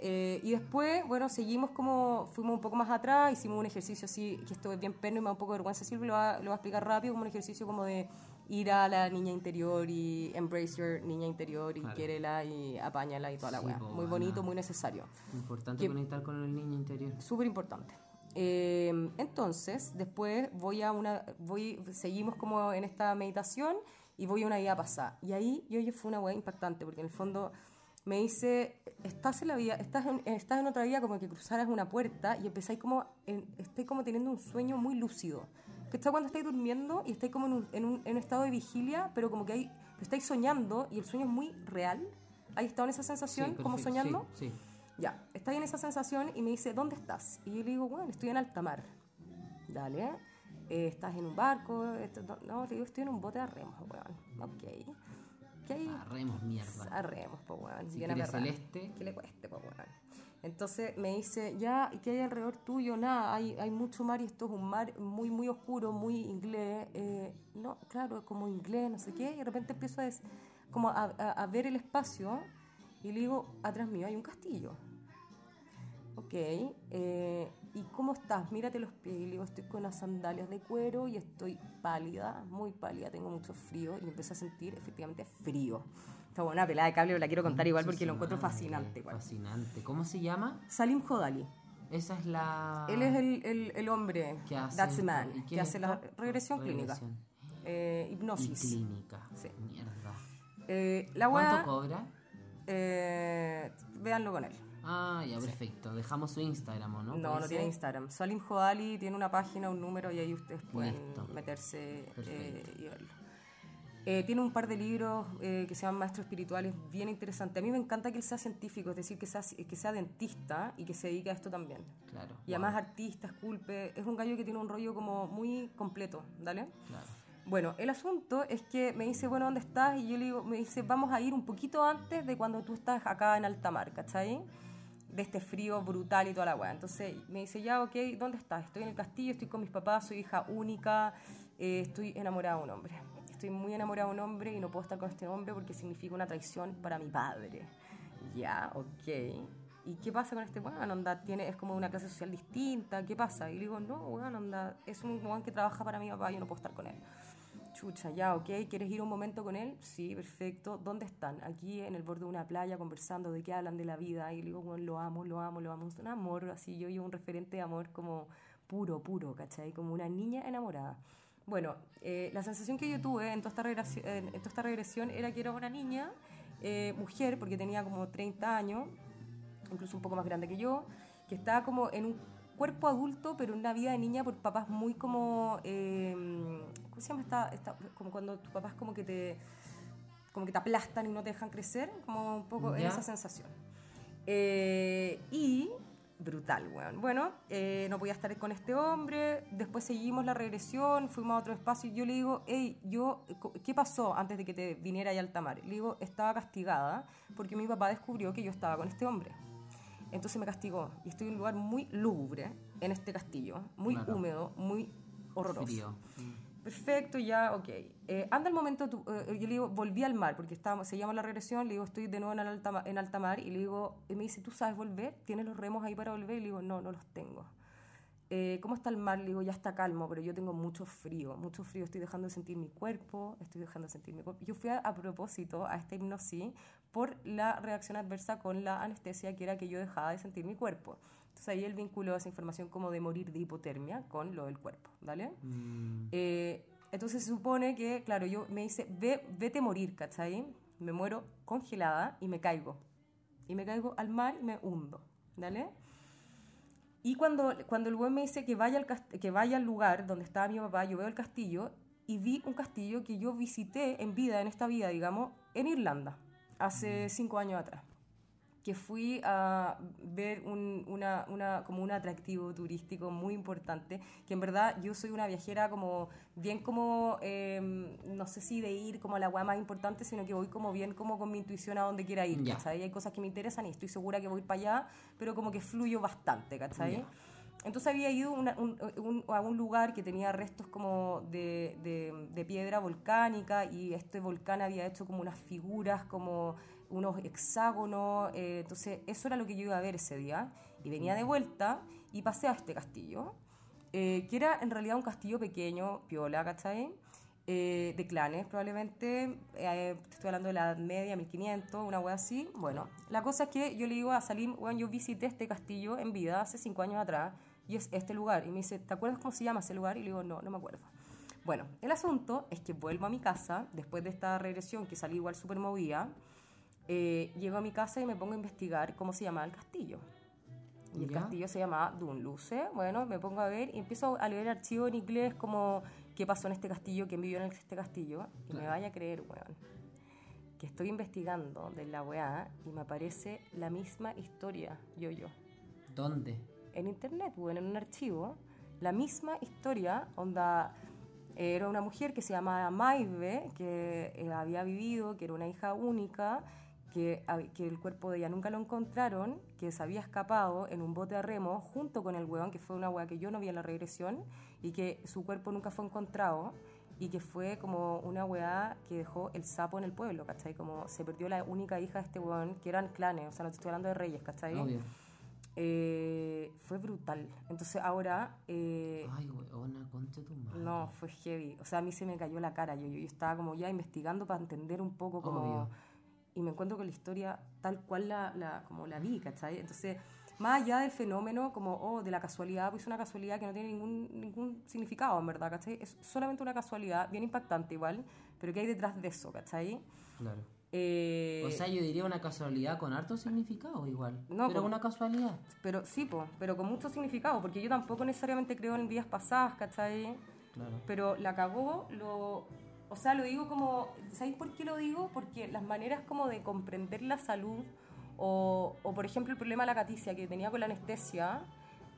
eh, y después, bueno, seguimos como, fuimos un poco más atrás, hicimos un ejercicio así, que esto es bien perno y me da un poco de vergüenza decirlo, lo va, lo va a explicar rápido, como un ejercicio como de ir a la niña interior y embrace your niña interior y Claro. quiérela y apáñala y toda la Sí, weá. Muy bonito, muy necesario. Importante Que- conectar con el niño interior. Súper importante. Eh, entonces, después voy a una, voy, seguimos como en esta meditación y voy a una vida pasada. Y ahí yo, yo fue una weá impactante, porque en el fondo me dice, estás en la vida, estás en, estás en otra vida como que cruzaras una puerta y empezáis como, en, estáis como teniendo un sueño muy lúcido. Que está cuando estáis durmiendo y estáis como en un, en un, en un estado de vigilia, pero como que hay, estáis soñando y el sueño es muy real. ¿Hay estado en esa sensación, Sí, como perfecto, soñando? Sí, sí. Ya, está ahí en esa sensación y me dice, ¿dónde estás? Y yo le digo, bueno, estoy en alta mar. Dale, eh, ¿estás en un barco? Esto- no, le digo, estoy en un bote a remos, weón. Ok. ¿Qué hay? Arremos mierda. A remos, pues, weón. Si quieres celeste. Que le cueste, pues, weón. Entonces me dice, ya, ¿y qué hay alrededor tuyo? Nada, hay, hay mucho mar y esto es un mar muy, muy oscuro, muy inglés. Eh, no, claro, como inglés, no sé qué. Y de repente empiezo a, des- como a, a- a ver el espacio y le digo, atrás mío hay un castillo. Ok, eh, ¿y cómo estás? Mírate los pies. Y le digo, estoy con unas sandalias de cuero y estoy pálida, muy pálida, tengo mucho frío. Y empecé a sentir efectivamente frío. Esta buena pelada de cable la quiero contar igual porque lo encuentro fascinante. igual. Fascinante. ¿Cómo se llama? Salim Jodali. Esa es la... Él es el, el, el hombre, que hace that's the man, ¿Y qué que hace la regresión clínica, eh, Y hipnosis. clínica. Sí. Mierda. Eh, la ¿Cuánto cobra? eh, véanlo con él. Ah, ya, perfecto. Dejamos su Instagram, ¿o no? No, no, ¿Puede tiene? Instagram. Salim Jodali tiene una página, un número y ahí ustedes pueden Listo. meterse eh, y verlo. Eh, tiene un par de libros eh, que se llaman Maestros Espirituales bien interesantes. A mí me encanta que él sea científico, es decir, que sea, que sea dentista y que se dedique a esto también. Claro. Y wow, además artista, esculpe. Es un gallo que tiene un rollo como muy completo, ¿dale? Claro. Bueno, el asunto es que me dice, bueno, ¿dónde estás? Y yo le digo, me dice, vamos a ir un poquito antes de cuando tú estás acá en alta mar, ¿cachai? De este frío brutal y toda la weá. Entonces me dice, ya, ok, ¿dónde estás? Estoy en el castillo, estoy con mis papás, soy hija única, eh, estoy enamorada de un hombre. Estoy muy enamorada de un hombre y no puedo estar con este hombre porque significa una traición para mi padre. Ya, ok. ¿Y qué pasa con este weón? Onda, tiene, es como una clase social distinta. ¿Qué pasa? Y le digo, no, weón, onda, es un weón que trabaja para mi papá, yo no puedo estar con él. Chucha, ya, ok, ¿quieres ir un momento con él? Sí, perfecto. ¿Dónde están? Aquí en el borde de una playa conversando de qué hablan de la vida. Y le digo, bueno, lo amo, lo amo, lo amo. Es un amor, así yo y un referente de amor como puro, puro, ¿cachai? Como una niña enamorada. Bueno, eh, la sensación que yo tuve en toda esta regresión, en toda esta regresión era que era una niña, eh, mujer, porque tenía como 30 años, incluso un poco más grande que yo, que estaba como en un cuerpo adulto, pero una vida de niña por papás muy como... Eh, ¿Cómo se llama esta, esta- Como cuando tus papás como que te como que te aplastan y no te dejan crecer, como un poco en esa sensación. Eh, y brutal, weón. Bueno, eh, no podía estar con este hombre, después seguimos la regresión, fuimos a otro espacio y yo le digo, hey, yo, ¿qué pasó antes de que te viniera ahí al Tamar? Le digo, estaba castigada porque mi papá descubrió que yo estaba con este hombre. Entonces me castigó y estoy en un lugar muy lúgubre en este castillo, muy Claro. húmedo, muy horroroso. Frío. Perfecto, ya, ok. Eh, anda el momento, tú- eh, yo le digo, volví al mar, porque estábamos, seguíamos la regresión, le digo, estoy de nuevo en alta, en alta mar, y le digo, y me dice, ¿tú sabes volver? ¿Tienes los remos ahí para volver? Y le digo, no, no los tengo. Eh, ¿Cómo está el mar? Le digo, ya está calmo, pero yo tengo mucho frío, mucho frío, estoy dejando de sentir mi cuerpo, estoy dejando de sentir mi cuerpo. Yo fui a, a propósito a esta hipnosis por la reacción adversa con la anestesia, que era que yo dejaba de sentir mi cuerpo. Entonces ahí él vinculó esa información como de morir de hipotermia con lo del cuerpo, ¿vale? Mm, Eh, entonces se supone que, claro, yo me dice, Ve, vete a morir, ¿cachai? Me muero congelada y me caigo. Y me caigo al mar y me hundo, ¿vale? Y cuando, cuando el buen me dice que vaya, al que vaya al lugar donde estaba mi papá, yo veo el castillo y vi un castillo que yo visité en vida, en esta vida, digamos, en Irlanda, hace cinco años atrás que fui a ver un, una, una- como un atractivo turístico muy importante, que en verdad yo soy una viajera como bien como, eh, no sé si de ir como a la hueá más importante, sino que voy como bien como con mi intuición a donde quiera ir, Ya. ¿cachai? Hay cosas que me interesan y estoy segura que voy para allá, pero como que fluyo bastante, ¿cachai? Entonces había ido una- un- un- a un lugar que tenía restos como de, de- de piedra volcánica y este volcán había hecho como unas figuras, como unos hexágonos. eh, entonces eso era lo que yo iba a ver ese día. Y venía de vuelta y pasé a este castillo, eh, que era en realidad un castillo pequeño, piola, ¿cachai? Eh, de clanes probablemente, eh, estoy hablando de la Edad media, 1500, una wea así. Bueno, la cosa es que yo le digo a Salim, bueno, yo visité este castillo en vida hace cinco años atrás y es este lugar. Y me dice, ¿te acuerdas cómo se llama ese lugar? Y le digo, no, no me acuerdo. Bueno, el asunto es que vuelvo a mi casa, después de esta regresión que salí igual súper movida, eh, llego a mi casa y me pongo a investigar cómo se llamaba el castillo. Y el ¿Ya? castillo se llamaba Dunluce. Bueno, me pongo a ver y empiezo a leer archivos en inglés como qué pasó en este castillo, quién vivió en este castillo. Y me vaya a creer, weón, que estoy investigando de la weá y me aparece la misma historia, yo, yo. ¿Dónde? En internet, weón, en un archivo, la misma historia, onda... Era una mujer que se llamaba Maive, que eh, había vivido, que era una hija única, que, que el cuerpo de ella nunca lo encontraron, que se había escapado en un bote a remo junto con el weón, que fue una weá que yo no vi en la regresión, y que su cuerpo nunca fue encontrado, y que fue como una weá que dejó el sapo en el pueblo, ¿cachai? Como se perdió la única hija de este weón, que eran clanes, o sea, no te estoy hablando de reyes, ¿cachai? Obvio. Eh, fue brutal. Entonces ahora... eh, Ay, weona, concha tu madre. no, fue heavy. O sea, a mí se me cayó la cara. Yo, yo, yo estaba como ya investigando para entender un poco como... Obvio. Y me encuentro con la historia tal cual la, la, como la vi, ¿cachai? Entonces, más allá del fenómeno como, oh, de la casualidad, pues es una casualidad que no tiene ningún, ningún significado, en verdad, ¿cachai? Es solamente una casualidad, bien impactante igual, pero ¿qué hay detrás de eso, ¿cachai? Claro. Eh, O sea, yo diría una casualidad con harto significado igual. No, pero po. una casualidad. pero sí, po, pero con mucho significado, porque yo tampoco necesariamente creo en vidas pasadas, ¿cachai? Claro. pero la cagó, lo, o sea, lo digo como, ¿sabéis por qué lo digo? Porque las maneras como de comprender la salud, o, o por ejemplo el problema de la caticia que tenía con la anestesia,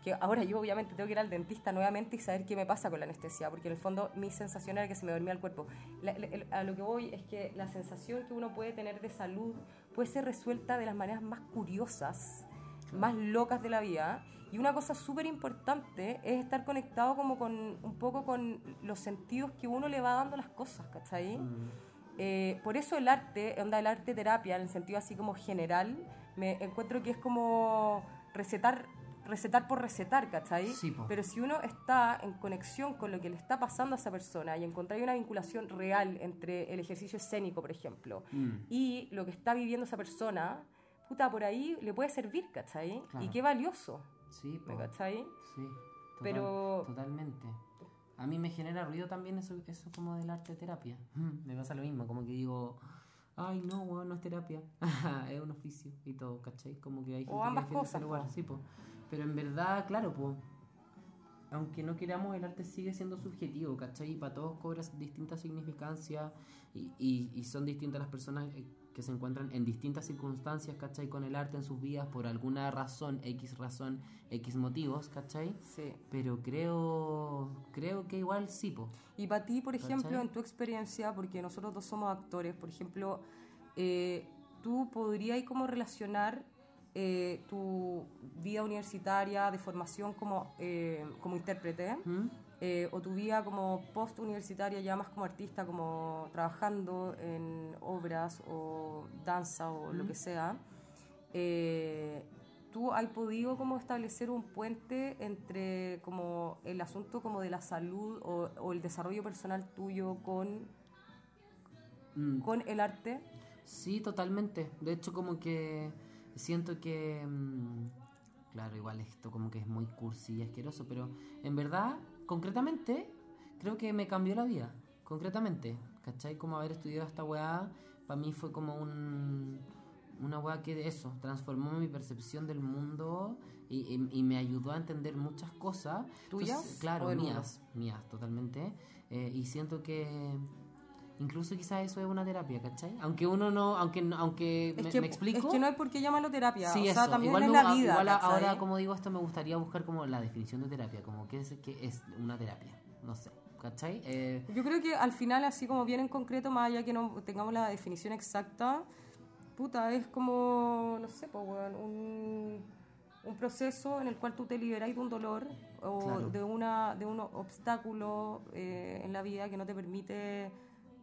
que ahora yo obviamente tengo que ir al dentista nuevamente y saber qué me pasa con la anestesia, porque en el fondo mi sensación era que se me dormía el cuerpo. La- la- a lo que voy es que la sensación que uno puede tener de salud puede ser resuelta de las maneras más curiosas más locas de la vida. Y una cosa súper importante es estar conectado como con un poco con los sentidos que uno le va dando a las cosas, ¿cachai? Mm. Eh, por eso el arte, onda el arte terapia, en el sentido así como general, me encuentro que es como recetar, recetar por recetar, ¿cachai? Sí, po. Pero si uno está en conexión con lo que le está pasando a esa persona y encontrar una vinculación real entre el ejercicio escénico, por ejemplo, Mm. y lo que está viviendo esa persona, puta, por ahí le puede servir, ¿cachai? Claro. Y qué valioso, Sí, ¿me po. cachai? Sí, total- Pero- Totalmente. A mí me genera ruido también eso, eso como del arte terapia. (laughs) Me pasa lo mismo, como que digo, ay no, weón, no es terapia, (laughs) es un oficio y todo, ¿cachai? Como que hay gente O que ambas ese cosas, lugar, po. sí, po. Pero en verdad, claro, pues, aunque no queramos, el arte sigue siendo subjetivo, ¿cachai? Y para todos cobra distintas significancias y, y, y son distintas las personas eh, que se encuentran en distintas circunstancias, ¿cachai? Con el arte en sus vidas por alguna razón, X razón, X motivos, ¿cachai? Sí. Pero creo creo que igual sí, po. Y para ti, por ejemplo, en tu experiencia, porque nosotros dos somos actores, por ejemplo, eh, tú podrías como relacionar eh, tu vida universitaria de formación como, eh, como intérprete ¿Mm? eh, o tu vida como post universitaria ya más como artista, como trabajando en obras o danza o lo que sea. eh, ¿Tú has podido como establecer un puente entre como el asunto como de la salud o, o el desarrollo personal tuyo con, Mm, con el arte? Sí, totalmente. De hecho, como que siento que... mm, claro, igual esto como que es muy cursi y asqueroso, pero en verdad, concretamente, creo que me cambió la vida. Concretamente, ¿cachai? Como haber estudiado esta weá, para mí fue como un... Una weá que eso, transformó mi percepción del mundo y, y- y me ayudó a entender muchas cosas. ¿Tuyas Entonces, claro, mías, mías, totalmente. Eh, y siento que incluso quizás eso es una terapia, ¿cachai? Aunque uno no, aunque aunque Es me, que, me explico. es que no hay por qué llamarlo terapia. Sí, o sea, eso. también igual es la vida. igual ahora, como digo esto, me gustaría buscar como la definición de terapia, como qué es, qué es una terapia, no sé, ¿cachai? Eh, Yo creo que al final, así como bien en concreto, más allá que no tengamos la definición exacta, puta, es como, no sé, pues, weón, un, un proceso en el cual tú te liberáis de un dolor o Claro. de, una, de un obstáculo eh, en la vida que no te permite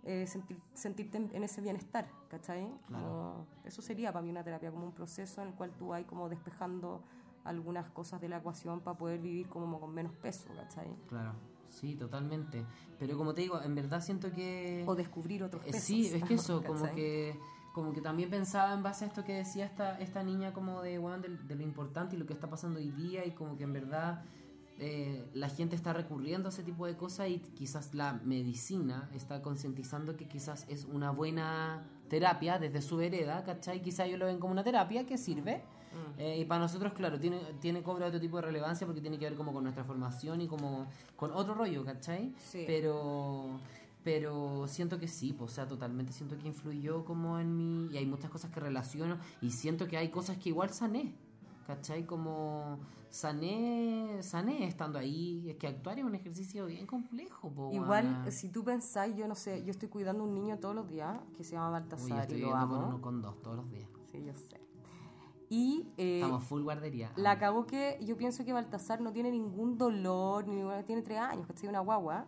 eh, sentir, sentirte en, en ese bienestar, ¿cachai? Claro. Como- eso sería para mí una terapia, como un proceso en el cual tú vas como despejando algunas cosas de la ecuación para poder vivir como con menos peso, ¿cachai? claro, sí, totalmente. Pero como te digo, en verdad siento que... O descubrir otros Eh, pesos. Sí, es que eso, (laughs) como que como que también pensaba en base a esto que decía esta, esta niña como de, weón, de, de lo importante y lo que está pasando hoy día y como que en verdad eh, la gente está recurriendo a ese tipo de cosas y quizás la medicina está concientizando que quizás es una buena terapia desde su vereda, ¿cachai? Quizás ellos lo ven como una terapia que sirve. Mm. Eh, y para nosotros, claro, tiene, tiene cobra otro tipo de relevancia porque tiene que ver como con nuestra formación y como con otro rollo, ¿cachai? Sí. Pero pero siento que sí, pues, o sea, totalmente siento que influyó como en mí y hay muchas cosas que relaciono y siento que hay cosas que igual sané, ¿cachai? Como sané, sané estando ahí, es que actuar es un ejercicio bien complejo, po, Igual, si tú pensáis, yo no sé, yo estoy cuidando a un niño todos los días que se llama Baltasar estoy y lo con amo. uno con dos todos los días. Sí, yo sé. Y eh, Estamos full guardería. la cagó que yo pienso que Baltasar no tiene ningún dolor, ni ninguna- tiene tres años, ¿cachai? Una guagua.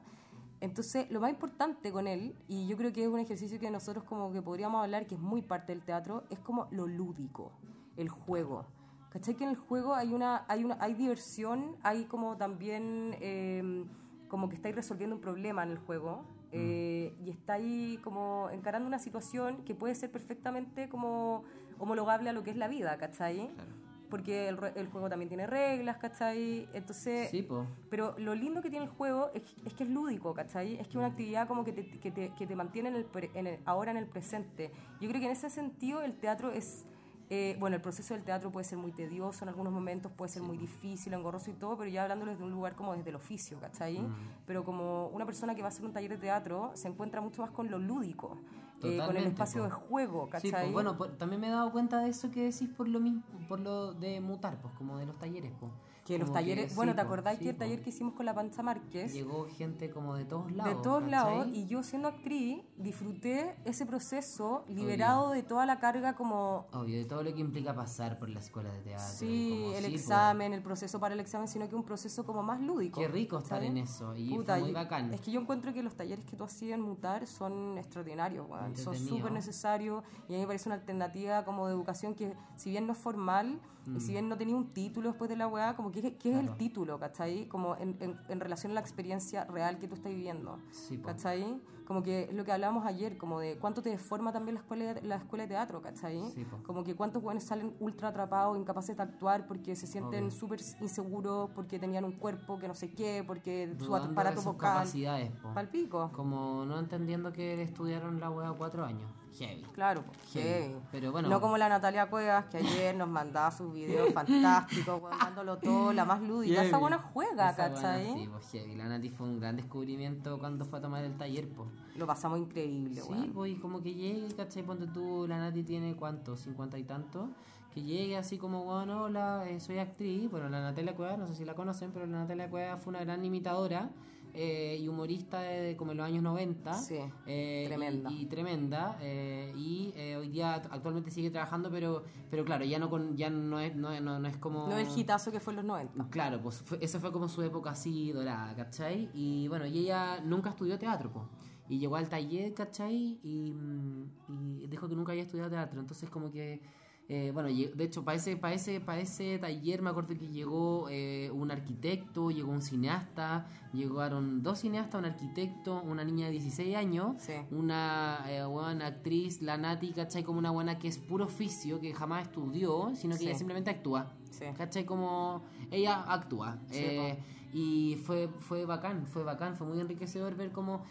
Entonces, lo más importante con él, y yo creo que es un ejercicio que nosotros como que podríamos hablar, que es muy parte del teatro, es como lo lúdico, el juego. ¿Cachai? Que en el juego hay una, hay una, hay diversión, hay como también eh, como que estáis resolviendo un problema en el juego. eh, y estáis como encarando una situación que puede ser perfectamente como homologable a lo que es la vida, ¿cachai? Claro. Porque el, el juego también tiene reglas, ¿cachai? Entonces, Sí, pero lo lindo que tiene el juego es, es que es lúdico, ¿cachai? Es que es una actividad como que te, que te, que te mantiene en el, en el- ahora en el presente. Yo creo que en ese sentido el teatro es... eh, bueno, el proceso del teatro puede ser muy tedioso en algunos momentos, puede ser muy difícil, engorroso y todo, pero ya hablando desde un lugar como desde el oficio, ¿cachai? Pero como una persona que va a hacer un taller de teatro se encuentra mucho más con lo lúdico. con el espacio po. de juego, Sí, ¿cachai? pues, bueno, por- también me he dado cuenta de eso que decís por lo mismo, por lo de mutar, pues como de los talleres, pues. Que los talleres, bueno, ¿te acordáis sí, que el taller que hicimos con la Panza Márquez? Llegó gente como de todos lados. de todos ¿cachai? lados y yo siendo actriz disfruté ese proceso liberado de toda la carga como Obvio, de todo lo que implica pasar por la escuela de teatro. sí como, el sí, examen el proceso para el examen sino que un proceso como más lúdico Qué rico estar en eso y Puta, fue muy bacán. es que yo encuentro que los talleres que tú hacías en Mutar son extraordinarios son súper necesarios y a mí me parece una alternativa como de educación que si bien no es formal y si bien no tenía un título después de la weá como que ¿qué es Mm. Claro. el título? ¿cachai? como en, en- en relación a la experiencia real que tú estás viviendo Sí. ¿cachai? Como que es lo que hablábamos ayer, como de cuánto te deforma también la escuela de, la escuela de teatro, ¿cachai? Sí, como que cuántos jóvenes salen ultra atrapados, incapaces de actuar porque se sienten súper inseguros, porque tenían un cuerpo que no sé qué, porque su Dudando de aparato vocal. capacidades, po. Palpico. Como no entendiendo que estudiaron la wea cuatro años. Heavy. Claro, po, Heavy. heavy. Pero bueno. No como la Natalia Cuevas, que ayer nos mandaba sus videos fantásticos, dándolo todo, la más lúdica. Esa Heavy. buena juega, Esa ¿cachai? buena, sí, pues heavy. La Nati fue un gran descubrimiento cuando fue a tomar el taller, pues. Lo pasamos increíble, Sí, weón. pues y como que llegue, ¿cachai? Ponte tú, la Nati tiene cuánto, cincuenta y tanto. Que llegue así como, bueno, hola, eh, soy actriz. Bueno, la Natalia Cueva, no sé si la conocen, pero la Natalia Cueva fue una gran imitadora eh, y humorista de, como en los años 90. Sí, eh, y- tremenda. Y, tremenda. eh, y eh, hoy día actualmente sigue trabajando, pero pero claro, ya no con ya no es, no, no, no es como... No el hitazo que fue en los 90. Claro, pues fue- esa fue como su época así dorada, ¿cachai? Y bueno, y ella nunca estudió teatro, pues. Y llegó al taller, ¿cachai? Y, mm, y dijo que nunca había estudiado teatro. Entonces como que, eh, bueno, de hecho, para ese, para, ese, para ese taller me acuerdo que llegó eh, un arquitecto, llegó un cineasta, llegaron dos cineastas, un arquitecto, una niña de 16 años, Sí. una eh, buena actriz, la Nati, ¿cachai? Como una buena que es puro oficio, que jamás estudió, sino que Sí. ella simplemente actúa. Sí. ¿Cachai? Como ella actúa. Eh, y fue, fue bacán, fue bacán, fue muy enriquecedor ver como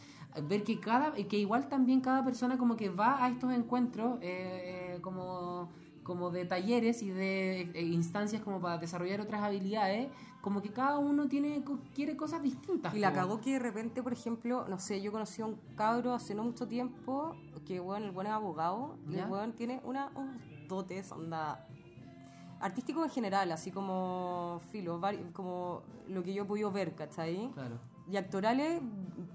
ver que cada que igual también cada persona como que va a estos encuentros eh, eh, como como de talleres y de eh, instancias como para desarrollar otras habilidades como que cada uno tiene quiere cosas distintas Y la como- cagó que de repente, por ejemplo, no sé, yo conocí a un cabro hace no mucho tiempo, que bueno, el buen es abogado, y ¿Ya? el buen tiene una, unos dotes, onda, artístico en general, así como filo, como lo que yo he podido ver, ¿cachai? claro Y actorales,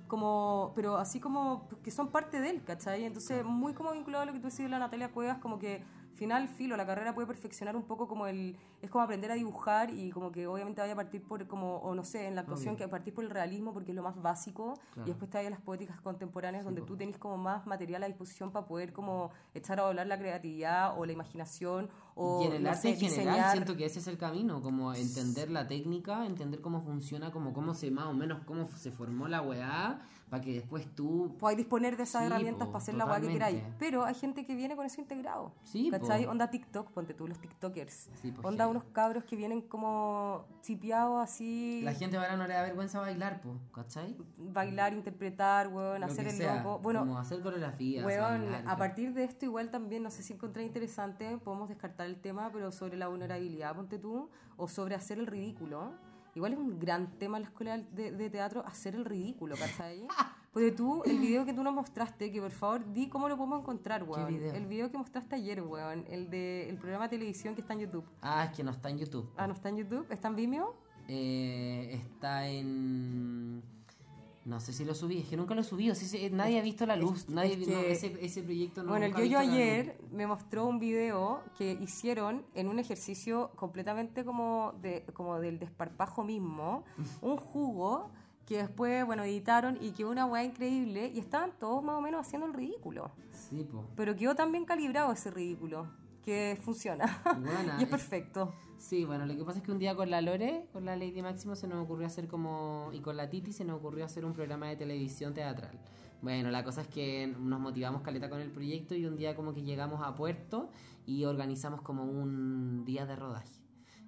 como, pero así como que son parte de él, ¿cachai? Entonces, muy como vinculado a lo que tú decías de la Natalia Cuevas, como que final, filo, la carrera puede perfeccionar un poco como el, es como aprender a dibujar y como que obviamente vaya a partir por como, o no sé, en la actuación, Obvio. que partir por el realismo porque es lo más básico Claro. y después te vaya a las poéticas contemporáneas donde tú tenés como más material a disposición para poder como echar a volar la creatividad o la imaginación o y en el no arte sé, en general diseñar. siento que ese es el camino, como entender la técnica, entender cómo funciona, como cómo se más o menos cómo se formó la weá, para que después tú Podáis disponer de esas Sí, herramientas po, para hacer la weá que totalmente. queráis. Pero hay gente que viene con eso integrado. Sí, ¿Cachai? po. Onda TikTok, ponte tú, los TikTokers. Sí, po, Onda heavy. unos cabros que vienen como chipeados así. La gente ahora no le da vergüenza bailar, po, ¿cachai? Bailar, interpretar, weón, Lo hacer el sea, loco. Bueno, como hacer coreografías. weón, a partir de esto igual también, no sé si encontré interesante, podemos descartar el tema, pero sobre la vulnerabilidad, ponte tú, o sobre hacer el ridículo. Igual es un gran tema en la escuela de, de teatro, hacer el ridículo, ¿cachai? (laughs) Porque tú, el video que tú nos mostraste, que por favor di cómo lo podemos encontrar, weón. video? El video que mostraste ayer, weón. El de el programa de televisión que está en YouTube. Ah, es que no está en YouTube. Ah, ¿no está en YouTube? ¿Está en Vimeo? Eh, está en... No sé si lo subí, es que nunca lo subí, o sea, sí, nadie ha visto la luz, nadie es no, que- ese, ese proyecto no bueno, el yo ayer me mostró un video que hicieron en un ejercicio completamente como, de, como del desparpajo mismo, (laughs) un jugo que después, bueno, editaron y quedó una weá increíble y estaban todos más o menos haciendo el ridículo. Sí, po. Pero quedó tan bien calibrado ese ridículo que funciona. Buena, (laughs) y es es- perfecto. Sí, bueno, lo que pasa es que un día con la Lore, con la Lady Máximo, se nos ocurrió hacer como. y con la Titi se nos ocurrió hacer un programa de televisión teatral. Bueno, la cosa es que nos motivamos caleta con el proyecto y un día como que llegamos a Puerto y organizamos como un día de rodaje.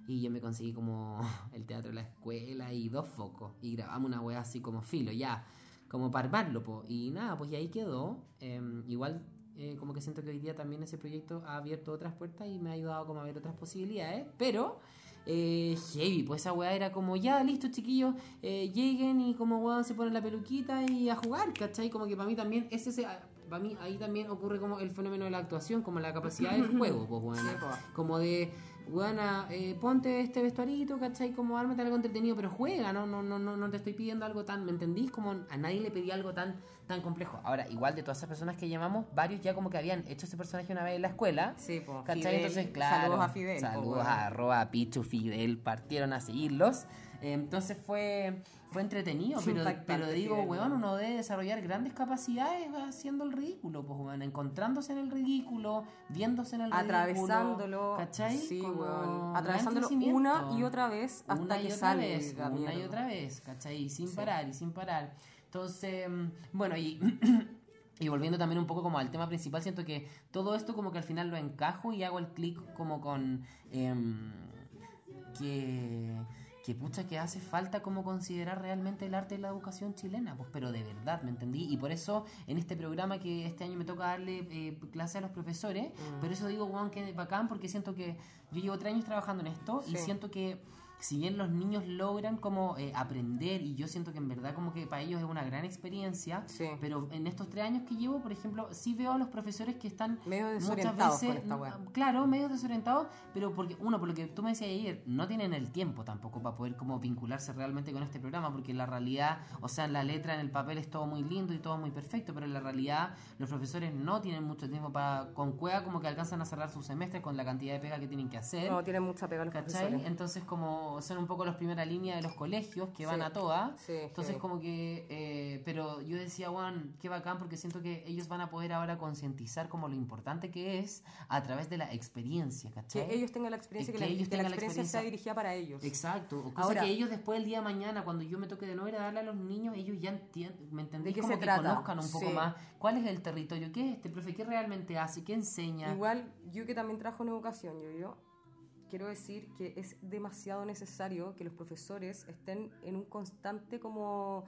Y yo me conseguí como (laughs) el teatro de la escuela y dos focos. Y grabamos una wea así como filo, ya. Como para armarlo, po. Y nada, pues y ahí quedó. Em, igual eh, como que siento que hoy día también ese proyecto ha abierto otras puertas y me ha ayudado como a ver otras posibilidades. Pero, eh, heavy, pues esa weá era como, ya, listo chiquillos, eh, lleguen y como weón se ponen la peluquita y a jugar, ¿cachai? Como que para mí también es ese... para mí ahí también ocurre como el fenómeno de la actuación, como la capacidad del (laughs) juego, pues. Como de, weona, eh, ponte este vestuarito, ¿cachai? Como ármate algo entretenido, pero juega, no, no, no, no, no te estoy pidiendo algo tan, ¿me entendís? Como a nadie le pedí algo tan, tan complejo. Ahora, igual de todas esas personas que llamamos, varios ya como que habían hecho ese personaje una vez en la escuela. Sí, po. ¿Cachai? Fidel, Entonces, claro. Saludos a Fidel. po, Saludos a arroba Pichu Fidel, partieron a seguirlos. Entonces fue, fue entretenido, pero, pero digo, weón, uno debe desarrollar grandes capacidades haciendo el ridículo, pues, weón, encontrándose en el ridículo, viéndose en el ridículo. Atravesándolo. ¿Cachai? Sí, weón. Atravesándolo una y otra vez hasta Una que vez, una y otra vez, ¿cachai? Y sin Sí. parar, y sin parar. Entonces, mm, bueno, y, (clears throat) y volviendo también un poco como al tema principal, siento que todo esto como que al final lo encajo y hago el clic como con em, que que pucha que hace falta como considerar realmente el arte y la educación chilena, pues pero de verdad, ¿me entendí? Y por eso en este programa que este año me toca darle eh, clase a los profesores, Mm. pero eso digo, weón, que bacán, porque siento que yo llevo tres años trabajando en esto y siento que si bien los niños logran como eh, aprender y yo siento que en verdad como que para ellos es una gran experiencia, Sí. pero en estos tres años que llevo, por ejemplo, sí veo a los profesores que están Medio muchas desorientados veces, con esta claro, medio desorientados, pero porque uno, por lo que tú me decías ayer, no tienen el tiempo tampoco para poder como vincularse realmente con este programa, porque la realidad, o sea, en la letra, en el papel es todo muy lindo y todo muy perfecto, pero en la realidad los profesores no tienen mucho tiempo para, con cueva como que alcanzan a cerrar sus semestres con la cantidad de pega que tienen que hacer. No, tienen mucha pega los ¿Cachai? profesores. Entonces como son un poco los primera línea de los colegios que van Sí. a todas. Sí, Entonces sí. como que, eh, pero yo decía, Juan, qué bacán porque siento que ellos van a poder ahora concientizar como lo importante que es a través de la experiencia, ¿cachai? Que ellos tengan la experiencia, Que que, la, ellos que la tengan la experiencia sea experiencia. dirigida para ellos. Exacto, o cosa Ahora- que ellos después del día de mañana, cuando yo me toque de nuevo ir a darle a los niños, ellos ya entienden, ¿me qué como se que trata? conozcan un poco más cuál es el territorio, qué es este profe, qué realmente hace, qué enseña. Igual, yo que también trabajo en educación, yo, yo quiero decir que es demasiado necesario que los profesores estén en un constante como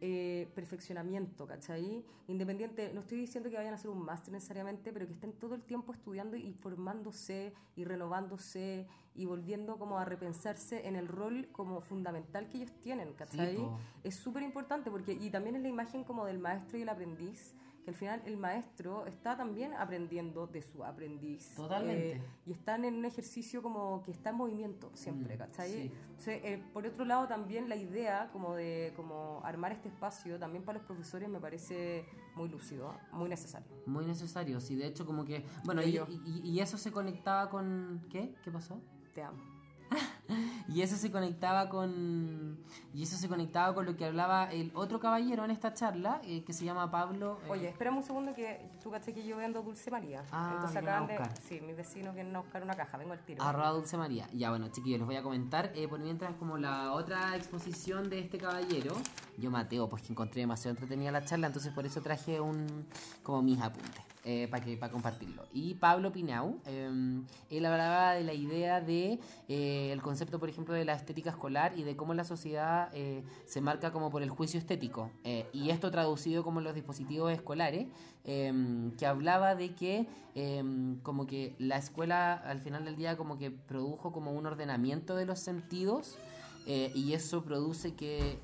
eh, perfeccionamiento, ¿cachai? Independiente, no estoy diciendo que vayan a hacer un máster necesariamente, pero que estén todo el tiempo estudiando y formándose y renovándose y volviendo como a repensarse en el rol como fundamental que ellos tienen, ¿cachai? po. es súper importante porque y también es la imagen como del maestro y el aprendiz que al final el maestro está también aprendiendo de su aprendiz Totalmente. Eh, y están en un ejercicio como que está en movimiento siempre Mm, ¿cachai? sí. Entonces, eh, por otro lado también la idea como de como armar este espacio también para los profesores me parece muy lúcido muy necesario Muy necesario, sí, de hecho como que, bueno, y, y- y eso se conectaba con, ¿qué? ¿Qué pasó? te amo (laughs) Y eso se conectaba con y eso se conectaba con lo que hablaba el otro caballero en esta charla, eh, que se llama Pablo. eh, Oye, espérame un segundo que tú caché que yo vendo Dulce María. Ah, Entonces acaban de... Sí, mis vecinos vienen a buscar una caja, vengo al tiro. Arroba Dulce María. Ya, bueno, chiquillos, les voy a comentar. eh, por mientras, como la otra exposición de este caballero, yo Mateo, pues que encontré demasiado entretenida la charla, entonces por eso traje un como mis apuntes eh, para que para compartirlo. Y Pablo Pinau, eh, él hablaba de la idea de eh, el concepto, por ejemplo, de la estética escolar y de cómo la sociedad eh, se marca como por el juicio estético. Eh, y esto traducido como los dispositivos escolares, eh, que hablaba de que eh, como que la escuela al final del día como que produjo como un ordenamiento de los sentidos y eso produce que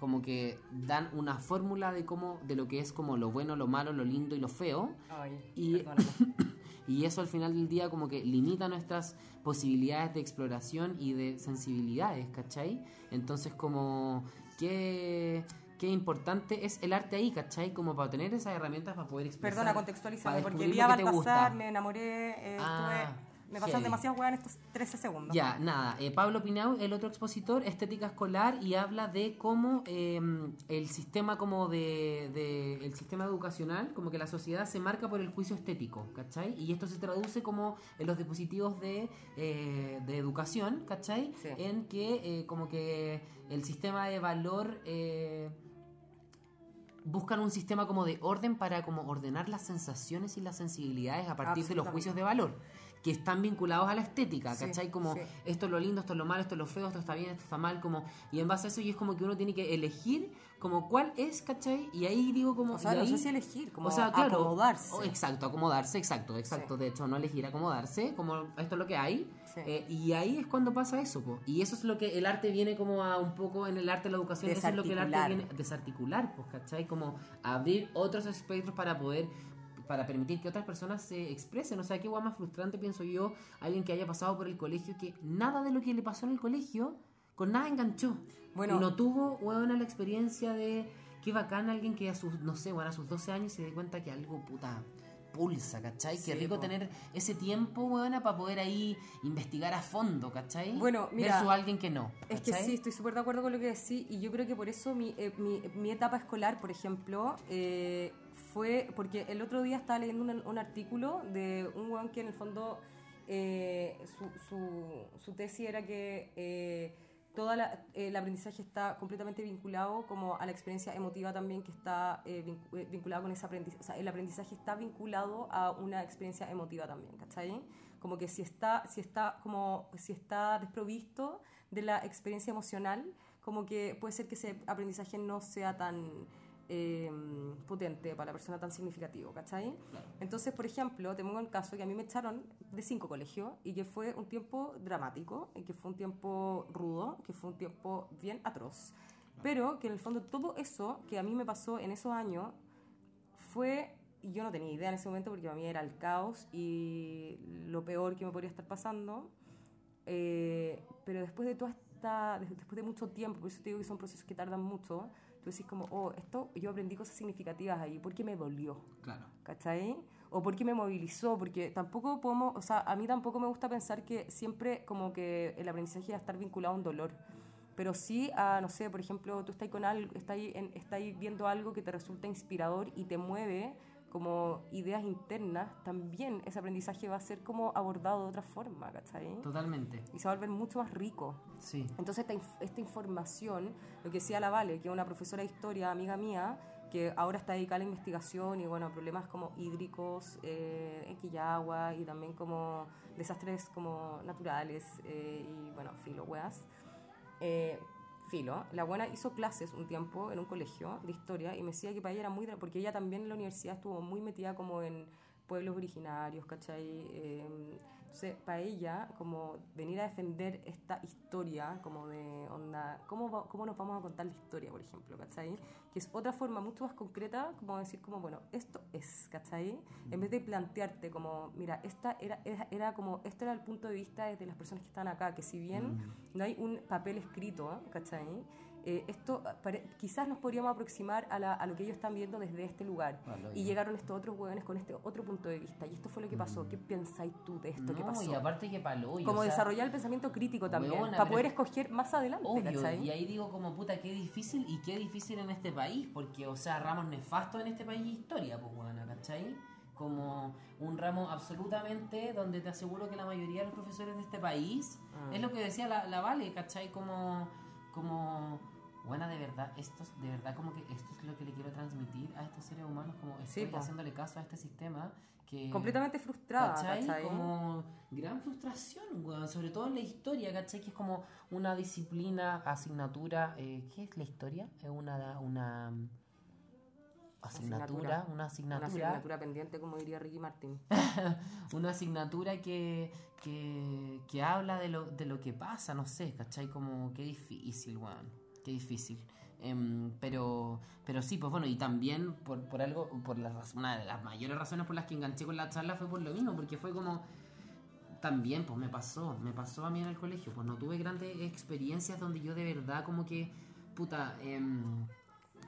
como que dan una fórmula de cómo de lo que es como lo bueno, lo malo, lo lindo y lo feo Ay, Y- (laughs) y eso al final del día como que limita nuestras posibilidades de exploración y de sensibilidades, ¿cachai? Entonces como qué, qué importante es el arte ahí, ¿cachai? Como para tener esas herramientas para poder expresar. Perdona, contextualízame, para porque vi a Baltasar, me enamoré, eh, Ah, estuve- me pasaron heavy. demasiadas weas en estos 13 segundos. Ya, nada. eh, Pablo Pinau, el otro expositor, estética escolar, y habla de cómo eh, el sistema como de, de- el sistema educacional, como que la sociedad se marca por el juicio estético, ¿cachai? Y esto se traduce como en los dispositivos de, eh, de educación, ¿cachai? Sí. En que eh, como que el sistema de valor eh, buscan un sistema como de orden para como ordenar las sensaciones y las sensibilidades a partir de los juicios de valor. Que están vinculados a la estética, Sí, ¿cachai? Como sí. esto es lo lindo, esto es lo malo, esto es lo feo, esto está bien, esto está mal, como y en base a eso y es como que uno tiene que elegir como cuál es, ¿cachai? Y ahí digo como O sea, no ahí- sé si elegir, como o sea, claro, acomodarse. o- exacto, acomodarse, exacto, exacto. De hecho, no elegir acomodarse, como esto es lo que hay. Eh, y ahí es cuando pasa eso, po. Y eso es lo que el arte viene como a un poco en el arte de la educación, eso es lo que el arte viene desarticular, pues, ¿cachai? Como abrir otros espectros para poder para permitir que otras personas se expresen. O sea, qué guay más frustrante, pienso yo, alguien que haya pasado por el colegio, que nada de lo que le pasó en el colegio, con nada enganchó. Bueno. y no tuvo, bueno, la experiencia de qué bacán alguien que a sus, no sé, bueno, a sus 12 años se dé cuenta que algo puta pulsa, ¿cachai? Sí, Qué rico po. tener ese tiempo, buena, para poder ahí investigar a fondo, ¿cachai? Bueno, mira, Versus alguien que no. Es que ¿cachai? sí, estoy súper de acuerdo con lo que decís y yo creo que por eso mi, eh, mi, mi etapa escolar, por ejemplo, eh, fue porque el otro día estaba leyendo un, un artículo de un weón que en el fondo eh, su, su, su tesis era que eh, todo el aprendizaje está completamente vinculado como a la experiencia emotiva también que está eh, eh, vinculada con ese aprendizaje. O sea, el aprendizaje está vinculado a una experiencia emotiva también, ¿cachai? Como que si está, si está, como, si está desprovisto de la experiencia emocional, como que puede ser que ese aprendizaje no sea tan eh, potente para la persona, tan significativo, ¿cachai? Entonces, por ejemplo, te pongo el caso que a mí me echaron de cinco colegios y que fue un tiempo dramático, que fue un tiempo rudo, que fue un tiempo bien atroz. Pero que en el fondo todo eso que a mí me pasó en esos años fue, y yo no tenía idea en ese momento porque para mí era el caos y lo peor que me podría estar pasando, eh, pero después de toda esta, de- después de mucho tiempo, por eso te digo que son procesos que tardan mucho, tú decís como, oh, esto, yo aprendí cosas significativas ahí, porque me dolió. Claro. ¿cachai? O porque me movilizó, porque tampoco podemos, o sea, a mí tampoco me gusta pensar que siempre como que el aprendizaje va a estar vinculado a un dolor. Pero sí a, no sé, por ejemplo, tú estás con algo, estás, en- estás viendo algo que te resulta inspirador y te mueve como ideas internas, también ese aprendizaje va a ser como abordado de otra forma, ¿cachai? Totalmente. Y se va a volver mucho más rico. Sí. Entonces esta, inf- esta información, lo que decía la Vale, que es una profesora de historia, amiga mía, que ahora está dedicada a la investigación y bueno, problemas como hídricos eh, en Quillagua y también como desastres como naturales eh, y bueno, filo, weas. Eh, filo, la buena hizo clases un tiempo en un colegio de historia y me decía que para ella era muy... porque ella también en la universidad estuvo muy metida como en pueblos originarios, ¿cachai? Eh, entonces, para ella, como venir a defender esta historia, como de onda, ¿cómo, va- ¿cómo nos vamos a contar la historia, por ejemplo, ¿cachai? Que es otra forma mucho más concreta, como decir, como, bueno, esto es, ¿cachai? En vez de plantearte como, mira, esta era, era, era como, este era el punto de vista de las personas que están acá, que si bien no hay un papel escrito, ¿cachai? Eh, esto pare- quizás nos podríamos aproximar a, la- a lo que ellos están viendo desde este lugar. Ah. Y llegaron estos otros hueones con este otro punto de vista. Y esto fue lo que pasó. ¿Qué pensáis tú de esto No, pasó? y aparte que palo. como desarrollar el pensamiento crítico también, Hueona, para poder es- escoger más adelante, Obvio, y ahí digo como puta, qué difícil y qué difícil en este país, porque, o sea, ramos nefastos en este país historia, pues, bueno, ¿cachai? Como un ramo absolutamente donde te aseguro que la mayoría de los profesores de este país, Ah. es lo que decía la, la Vale, ¿cachai? Como, como, buena, de verdad, esto es, de verdad como que esto es lo que le quiero transmitir a estos seres humanos, como estoy haciéndole caso a este sistema que... Completamente frustrada, ¿Cachai? ¿cachai? Como gran frustración, weón. Sobre todo en la historia, ¿cachai? Que es como una disciplina, asignatura. eh, ¿Qué es la historia? Es una, una asignatura, Asignatura. una asignatura pendiente, como diría Ricky Martin. (laughs) Una asignatura que, que, que habla de lo, de lo que pasa, no sé, ¿cachai? Como qué difícil, weón. Qué difícil. Em, pero, pero sí, pues bueno, y también por, por algo, por la raz- una de las mayores razones por las que enganché con la charla fue por lo mismo, porque fue como, también pues me pasó, me pasó a mí en el colegio, pues no tuve grandes experiencias donde yo de verdad como que, puta, em,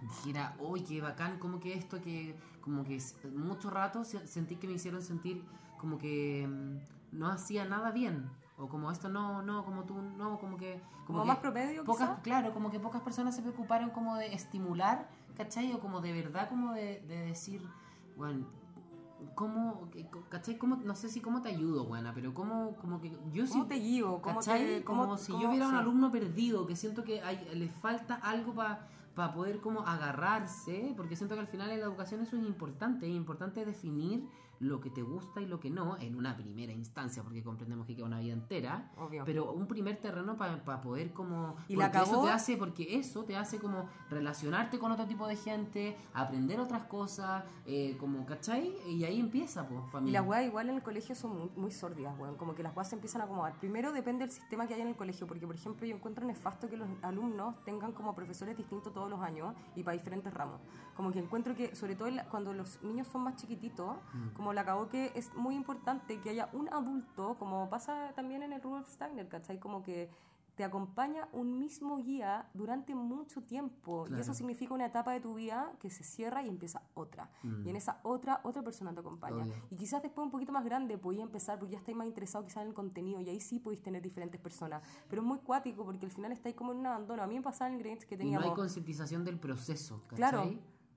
dijera, uy, qué bacán, como que esto, que como que mucho rato se- sentí que me hicieron sentir como que em, no hacía nada bien. O como esto no, no, como tú, no, como que... Como que más promedio, Pocas, quizá. claro, como que pocas personas se preocuparon como de estimular, ¿cachai? O como de verdad, como de, de decir, bueno, ¿cómo, ¿cachai? ¿Cómo, no sé si cómo te ayudo, buena, pero cómo, como que yo. ¿Cómo te guío? ¿Cómo te, como cómo- si cómo- yo viera un sí. alumno perdido, que siento que hay, le falta algo para poder como agarrarse, porque siento que al final en la educación eso es importante, es importante definir lo que te gusta y lo que no, en una primera instancia, porque comprendemos que queda una vida entera, Obvio. pero un primer terreno para poder como... Y la eso te hace, porque eso te hace como relacionarte con otro tipo de gente, aprender otras cosas, eh, como, ¿cachai? Y ahí empieza, pues, mí. Y las weas igual en el colegio son muy, muy sórdidas, weón. Como que las weas se empiezan a acomodar. Primero depende del sistema que hay en el colegio, porque por ejemplo yo encuentro nefasto que los alumnos tengan como profesores distintos todos los años y para diferentes ramos. Como que encuentro que, sobre todo cuando los niños son más chiquititos, como la acabó que es muy importante que haya un adulto, como pasa también en el Rudolf Steiner, ¿cachai? Como que te acompaña un mismo guía durante mucho tiempo. Y Claro. eso significa una etapa de tu vida que se cierra y empieza otra. Y en esa otra, otra persona te acompaña. Obvio. Y quizás después un poquito más grande podías empezar porque ya estáis más interesado quizás en el contenido y ahí sí podéis tener diferentes personas. Pero es muy cuático porque al final estáis como en un abandono. A mí me pasaba en el Grange que Y no teníamos... hay concientización del proceso, ¿cachai? claro,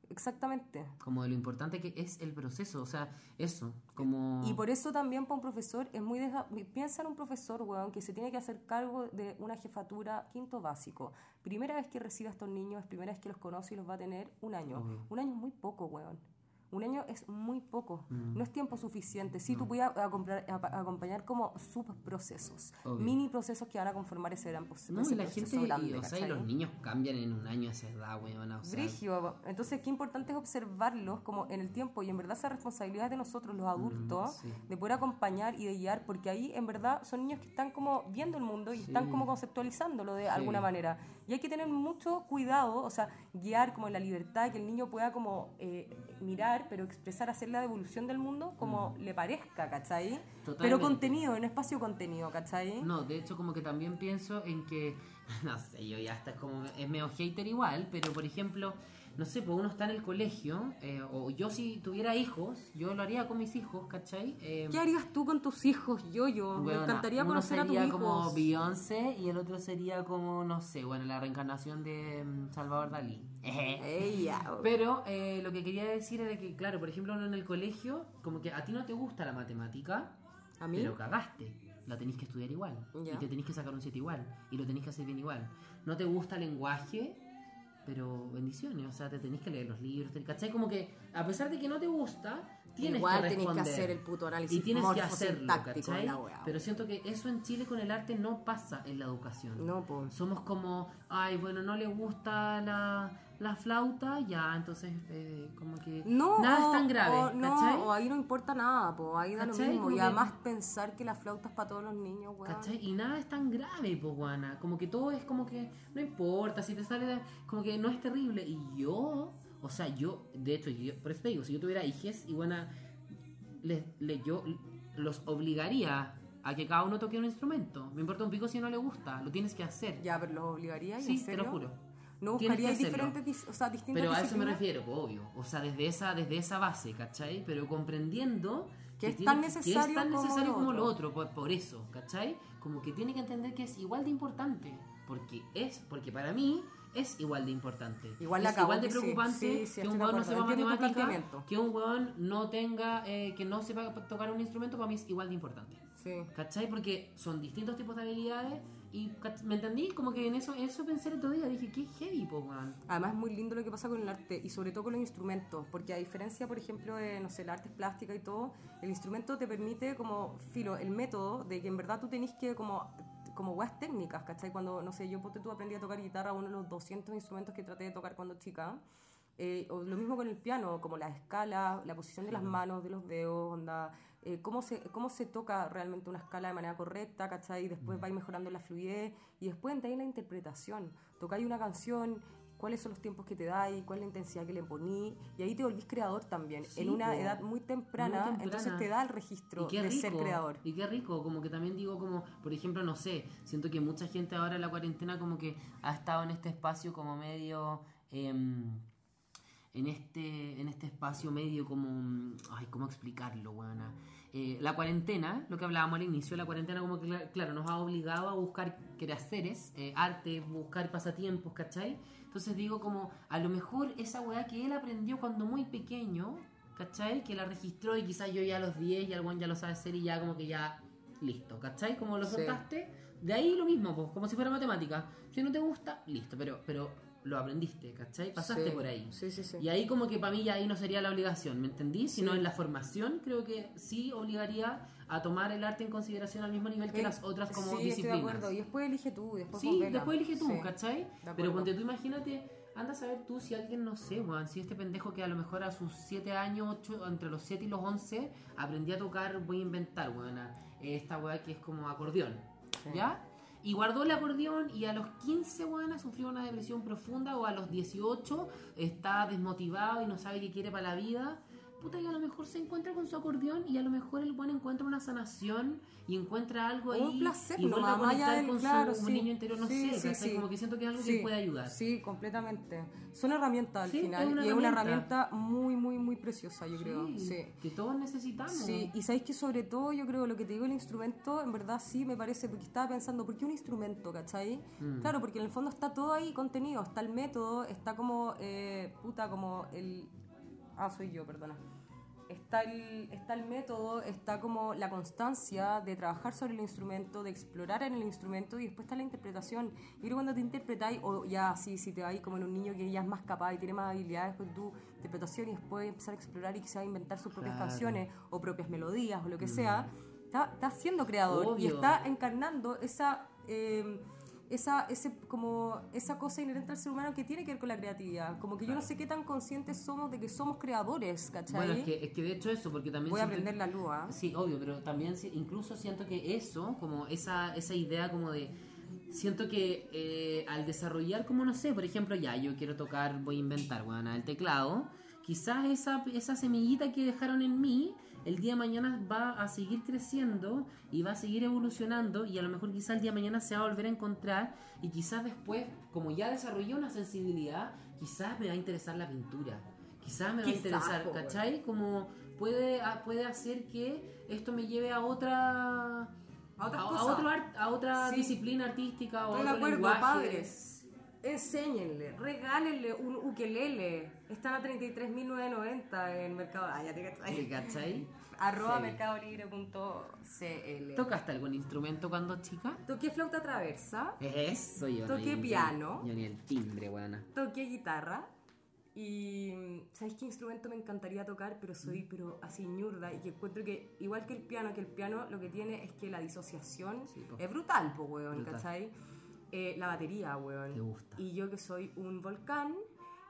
exactamente. Como de lo importante que es el proceso, o sea, eso, como... Y por eso también para un profesor es muy... deja- Piensa en un profesor, weón, que se tiene que hacer cargo de una jefatura quinto básico. Primera vez que recibe a estos niños, primera vez que los conoce y los va a tener un año. Obvio. Un año es muy poco, weón. Un año es muy poco. Mm. No es tiempo suficiente. Sí, tú puedes acompañar como subprocesos. Obvio. Mini procesos que van a conformar ese gran proceso. No, y la gente, y, grande, o sea, y los niños cambian en un año a esa edad, weón, o sea... Brigio. Entonces, qué importante es observarlos como en el tiempo y en verdad esa responsabilidad de nosotros, los adultos, sí. de poder acompañar y de guiar, porque ahí en verdad son niños que están como viendo el mundo y Sí. están como conceptualizándolo de alguna manera. Y hay que tener mucho cuidado, o sea, guiar como la libertad, que el niño pueda como eh, mirar, pero expresar, hacer la devolución del mundo como le parezca, ¿cachai? Pero Totalmente. contenido, en espacio contenido, ¿cachai? No, de hecho como que también pienso en que, (laughs) no sé, yo ya hasta es como, es medio hater igual, pero por ejemplo, no sé, pues uno está en el colegio, eh, o yo si tuviera hijos, yo lo haría con mis hijos, ¿cachai? Eh, ¿Qué harías tú con tus hijos, yo, yo? Me Weona, encantaría uno conocer a tus sería hijos. como Beyoncé y el otro sería como, no sé, bueno, la reencarnación de mm, Salvador Dalí. (laughs) Pero eh, lo que quería decir era que, claro, por ejemplo, uno en el colegio, como que a ti no te gusta la matemática, ¿A mí? pero cagaste. La tenés que estudiar igual. Y te tenés que sacar un 7 igual. Y lo tenés que hacer bien igual. No te gusta el lenguaje, pero bendiciones. O sea, te tenés que leer los libros. te- ¿Cachai? Como que, a pesar de que no te gusta, tienes Igual que tenés que responder. hacer el puto análisis Y tienes que hacerlo, morfosintáctico de ¿cachai? la wea. Pero siento que eso en Chile con el arte no pasa en la educación. No, pues. Somos como, ay, bueno, no le gusta la, la flauta, ya, entonces, eh, como que No, nada o- es tan grave, o no, ¿cachai? o ahí no importa nada, pues ahí da lo ¿Cachai? mismo. Como Y que- además pensar que la flauta es para todos los niños, weón. ¿Cachai? Y nada es tan grave, pues, guana. Como que todo es como que no importa, si te sale, de- como que no es terrible. Y yo, o sea, yo, de hecho, yo, por eso te digo, si yo tuviera hijes y buena, les, les- yo los obligaría a que cada uno toque un instrumento. Me importa un pico si no le gusta, lo tienes que hacer. Ya, pero los obligaría, ¿en sí, te lo juro. No Tienes que buscaría hacerlo. diferentes, o sea, distintas Pero a eso me refiero, obvio. O sea, desde esa, desde esa base, ¿cachai? Pero comprendiendo Que es tiene tan que- que es tan como necesario lo como lo otro. por, por eso, ¿cachai? Como que tiene que entender que es igual de importante. Porque es, porque para mí es igual de importante. Igual es igual de que preocupante Sí, sí, que un de hueón no sepa matemática, que un hueón no tenga, eh, que no sepa tocar un instrumento, para mí es igual de importante. Sí. ¿Cachai? Porque son distintos tipos de habilidades y, ¿cach- ¿me entendí? Como que en eso, eso pensé el otro día, dije, qué heavy, po, weón. Además es muy lindo lo que pasa con el arte y sobre todo con los instrumentos, porque a diferencia, por ejemplo, de, no sé, la arte plástica y todo, el instrumento te permite como, filo, el método de que en verdad tú tenés que como como weas técnicas, ¿cachai? Cuando, no sé, yo ponte tú aprendí a tocar guitarra, uno de los 200 instrumentos que traté de tocar cuando chica, eh, o lo mismo con el piano, como la escala, la posición de las manos, de los dedos, onda, eh, cómo, se, cómo se toca realmente una escala de manera correcta, ¿cachai? Y después va a ir mejorando la fluidez y después entra ahí la interpretación. Tocáis una canción, cuáles son los tiempos que te dais, cuál es la intensidad que le poní, y ahí te volvís creador también, Sí, en una edad muy temprana, Muy temprana. entonces te da el registro de rico, ser creador. Y qué rico, como que también digo como, por ejemplo, no sé, siento que mucha gente ahora en la cuarentena como que ha estado en este espacio como medio... em, en este, en este espacio medio como... mm, Ay, ¿cómo explicarlo, weona? Eh, la cuarentena, lo que hablábamos al inicio, la cuarentena como que, cla- claro, nos ha obligado a buscar quehaceres, eh, arte, buscar pasatiempos, ¿cachai? Entonces digo como, a lo mejor esa weá que él aprendió cuando muy pequeño, ¿cachai? Que la registró y quizás yo ya a los 10 y algún ya lo sabe hacer y ya como que ya listo, ¿cachai? Como lo Sí. soltaste, de ahí lo mismo, pues, como si fuera matemática. Si no te gusta, listo, pero, pero lo aprendiste, ¿cachai? Pasaste Sí, por ahí. Sí, sí, sí. Y ahí como que para mí ya ahí no sería la obligación, ¿me entendí? Sino Sí. en la formación creo que sí obligaría a tomar el arte en consideración al mismo nivel que Eh, las otras como sí, estoy disciplinas. de acuerdo. Y después elige tú, después Sí, con vela. después elige tú, Sí. ¿cachai? Pero ponte tú, imagínate, anda a saber tú si alguien, no sé, weón, si este pendejo que a lo mejor a sus 7 años, ocho, entre los 7 y los 11, aprendí a tocar, voy a inventar, weón, esta weá que es como acordeón, Sí. ¿ya? Y guardó el acordeón y a los 15, weón, sufrió una depresión profunda o a los 18 está desmotivado y no sabe qué quiere para la vida. Puta, y a lo mejor se encuentra con su acordeón y a lo mejor el weón encuentra una sanación y encuentra algo ahí Un placer, y vuelve a conectar del- con claro, su sí. niño interior, no Sí, sé, sí, como que siento que es algo que puede ayudar. Sí, completamente. Son herramientas al final. es y es una herramienta. muy, muy, muy preciosa, yo creo. Que todos necesitamos. Sí, y sabéis que sobre todo yo creo lo que te digo el instrumento, en verdad sí me parece, porque estaba pensando, ¿por qué un instrumento, cachai? Mm. Claro, porque en el fondo está todo ahí contenido, está el método, está como, eh, puta, como el... Ah, soy yo, perdona. Está el, está el método, está como la constancia de trabajar sobre el instrumento, de explorar en el instrumento y después está la interpretación. Yo creo que cuando te interpretáis, o ya así, si te vais como en un niño que ya es más capaz y tiene más habilidades, pues tu interpretación y después empezar a explorar y quizás inventar sus propias Claro. canciones o propias melodías o lo que sea, está, está siendo creador y está encarnando esa... eh, esa, ese, como, esa cosa inherente al ser humano que tiene que ver con la creatividad. Como que yo no sé qué tan conscientes somos de que somos creadores, ¿cachai? Bueno, es que, es que de hecho eso, porque también... Voy a aprender la luz, ¿ah? Sí, obvio, pero también incluso siento que eso, como esa, esa idea como de... Siento que eh, al desarrollar, como no sé, por ejemplo, ya yo quiero tocar, voy a inventar, bueno, el teclado, quizás esa, esa semillita que dejaron en mí, el día de mañana va a seguir creciendo y va a seguir evolucionando y a lo mejor quizás el día de mañana se va a volver a encontrar y quizás después, como ya desarrollé una sensibilidad, quizás me va a interesar la pintura. Quizás me va a Quizás, interesar, po, ¿cachai? Como puede, a- puede hacer que esto me lleve a otra A a, a otro art- a otra Sí. disciplina artística o Estoy de otro acuerdo, lenguaje. padres. Enséñenle, regálenle un ukelele. Están a 33.990 en Mercado Ah, ya te cachai. ¿cachai? (laughs) Arroba Sí. mercadolibre.cl. ¿Tocaste algún instrumento cuando chica? Toqué flauta traversa, Eso yo. no, Toqué yo- piano. Yo ni el timbre, weona. toqué guitarra. Y ¿sabéis qué instrumento me encantaría tocar? Pero soy pero así ñurda y que encuentro que igual que el piano, que el piano lo que tiene es que la disociación Sí, es brutal, po, weón, Brutal. ¿cachai? Eh, la batería, weón. Te gusta. Y yo que soy un volcán,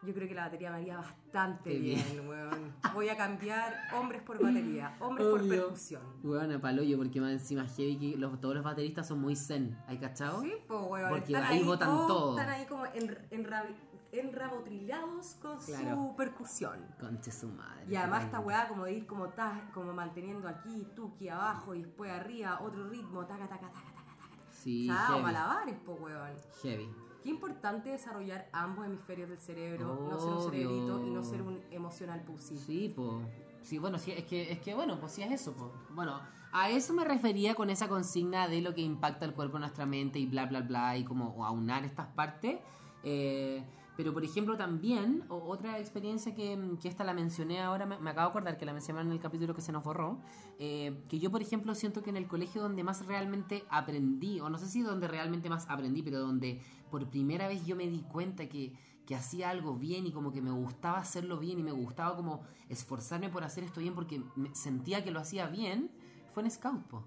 yo creo que la batería me haría bastante Qué bien. bien, weón. Voy a cambiar hombres por batería, hombres por percusión. Weona, paloyo, porque más encima heavy que los, todos los bateristas son muy zen. ¿Hay cachado? Sí, pues, weón. Porque están ahí todos- todo. Están ahí como en, enrabi- enrabotrillados con Claro. su percusión. Conche su madre. Y además esta weá como de ir como, ta- como manteniendo aquí, tuki abajo y después arriba, otro ritmo, taca, taca, taca, taca, taca. Sí, o sea, malabares, po weón. Heavy. Qué importante desarrollar ambos hemisferios del cerebro, no ser un cerebrito y no ser un emocional pussy. Sí, po. Sí, bueno, sí, es que, es que bueno, pues sí es eso, po. Bueno, a eso me refería con esa consigna de lo que impacta el cuerpo en nuestra mente y bla, bla, bla, y como aunar estas partes. Eh, pero, por ejemplo, también, otra experiencia que, que esta la mencioné ahora, me, me acabo de acordar que la mencioné en el capítulo que se nos borró, eh, que yo, por ejemplo, siento que en el colegio donde más realmente aprendí, o no sé si donde realmente más aprendí, pero donde por primera vez yo me di cuenta que, que hacía algo bien y como que me gustaba hacerlo bien y me gustaba como esforzarme por hacer esto bien porque me sentía que lo hacía bien, fue en Scout, po.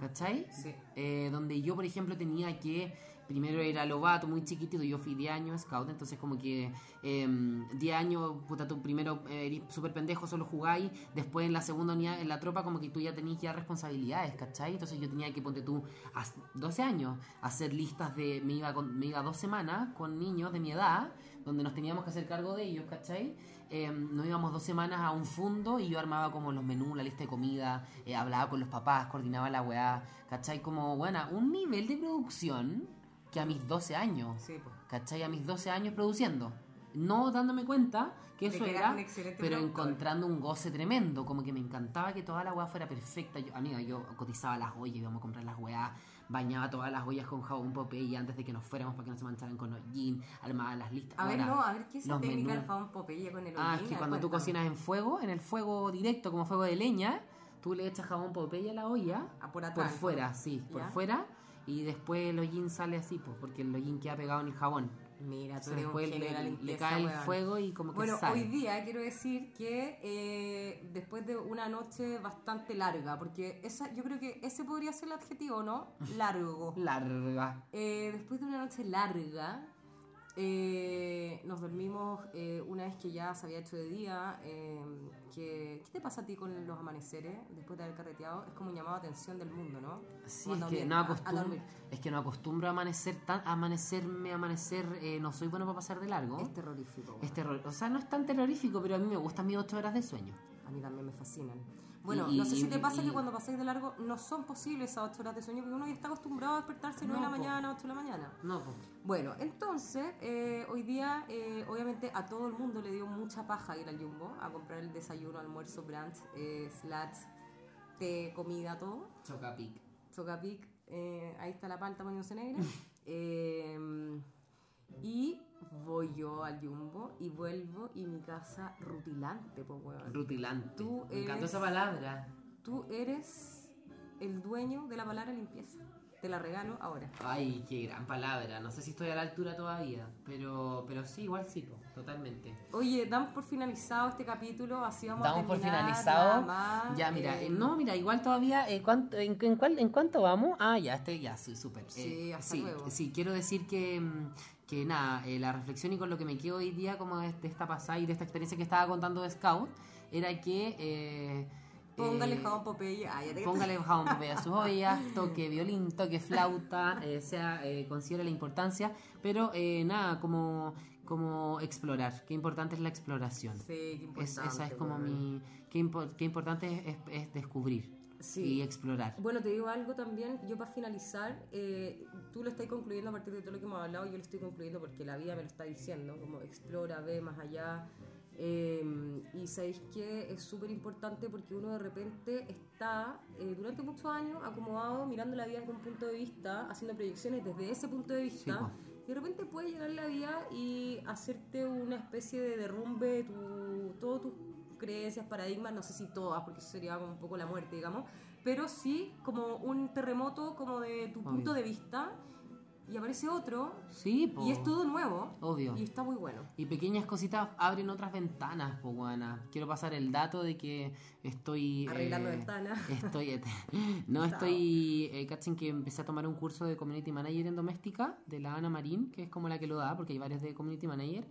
¿Cachai? Sí. Eh, donde yo, por ejemplo, tenía que. Primero era lobato, muy chiquitito, yo fui 10 años scout, entonces como que eh, 10 años, puta, tú primero eh, eres súper pendejo, solo jugáis, después en la segunda unidad, en la tropa, como que tú ya tenías ya responsabilidades, ¿cachai? Entonces yo tenía que, ponte tú, a 12 años, hacer listas de, me iba, con, me iba dos semanas con niños de mi edad, donde nos teníamos que hacer cargo de ellos, ¿cachai? Eh, nos íbamos dos semanas a un fondo y yo armaba como los menús, la lista de comida, eh, hablaba con los papás, coordinaba la weá, ¿cachai? Como, bueno, un nivel de producción que a mis 12 años, Sí. ¿cachai? A mis 12 años produciendo. No dándome cuenta que eso que era, pero productor. encontrando un goce tremendo, como que me encantaba que toda la weá fuera perfecta. Yo, amiga, yo cotizaba las ollas, íbamos a comprar las weá, bañaba todas las ollas con jabón Popeye antes de que nos fuéramos para que no se mancharan con hollín, armaba las listas. A ver, Ahora, no, a ver, ¿qué es esa técnica menús. del jabón Popeye con el Ah, es hollín? que cuando tú cocinas en fuego, en el fuego directo, como fuego de leña, tú le echas jabón Popeye a la olla, Ah, por por atrás. fuera, sí, por Ya. fuera, y después el hollín sale así, pues, porque el hollín queda pegado en el jabón. Mira, tú eres después le, le cae el fuego y como que Bueno, sale. hoy día quiero decir que eh, después de una noche bastante larga, porque esa, yo creo que ese podría ser el adjetivo, ¿no? Largo. (laughs) Larga. Eh, después de una noche larga, eh, nos dormimos eh, una vez que ya se había hecho de día. eh, que, ¿Qué te pasa a ti con los amaneceres después de haber carreteado? Es como un llamado de atención del mundo, ¿no? Sí, Cuando es que bien, no a- a acostumbro, es que no acostumbro a amanecer tan, a amanecerme, a amanecer, eh, no soy bueno para pasar de largo. Es terrorífico. Es terror, o sea, no es tan terrorífico, pero a mí me gustan mis ocho horas de sueño. A mí también me fascinan. Bueno, Y- no sé si te pasa y- que cuando pasáis de largo no son posibles esas 8 horas de sueño porque uno ya está acostumbrado a despertarse 9 de la po. mañana, 8 de la mañana. No, po. Bueno, entonces, eh, hoy día, eh, obviamente, a todo el mundo le dio mucha paja ir al Jumbo a comprar el desayuno, almuerzo, brunch, eh, slash, té, comida, todo. Chocapic. Socapic, eh, ahí está la palta poniéndose negra. (laughs) Eh, y voy yo al Jumbo y vuelvo y mi casa rutilante, pues, weón. Rutilante. Tú Me encantó eres- esa palabra. Tú eres el dueño de la palabra limpieza. Te la regalo ahora. Ay, qué gran palabra. No sé si estoy a la altura todavía, pero, pero sí, igual sí, po, totalmente. Oye, damos por finalizado este capítulo, así vamos Damos a por terminar, finalizado. más. Ya, mira, Eh, eh, no, mira, igual todavía, eh, ¿cuánto- en, en cuál- ¿en cuánto vamos? Ah, ya, este, ya, súper. Sí, Eh, hasta sí, luego. sí, quiero decir que, mm, que nada, eh, la reflexión y con lo que me quedo hoy día, como de, esta pasada y de esta experiencia que estaba contando de Scout, era que... eh, Póngale eh, jabón Popeye. Ah, ya Póngale jabón Popeye a sus ollas, (laughs) toque violín, toque flauta, eh, sea, eh, considere la importancia, pero eh, nada, como, como explorar, qué importante es la exploración. Sí, qué Es- importante. esa es como weón. mi... Qué, impo- qué importante es, es- es descubrir Sí. y explorar. Bueno, te digo algo también, yo para finalizar, eh, tú lo estás concluyendo a partir de todo lo que hemos hablado, yo lo estoy concluyendo porque la vida me lo está diciendo, como explora, ve más allá. eh, y sabéis que es súper importante porque uno de repente está eh, durante muchos años acomodado mirando la vida desde un punto de vista, haciendo proyecciones desde ese punto de vista. po. y de repente puede llegar la vida y hacerte una especie de derrumbe de tu, todas tus creencias, paradigmas, no sé si todas, porque eso sería como un poco la muerte, digamos, pero sí como un terremoto como de tu punto Obvio. de vista y aparece otro Sí, po. y es todo nuevo Obvio. y está muy bueno. Y pequeñas cositas abren otras ventanas, po, guana. Quiero pasar el dato de que estoy... Arreglando eh, ventanas. (laughs) Estoy... (laughs) no, estoy... Eh, cachen que empecé a tomar un curso de Community Manager en Doméstica de la Ana Marín, que es como la que lo da, porque hay varios de Community Manager.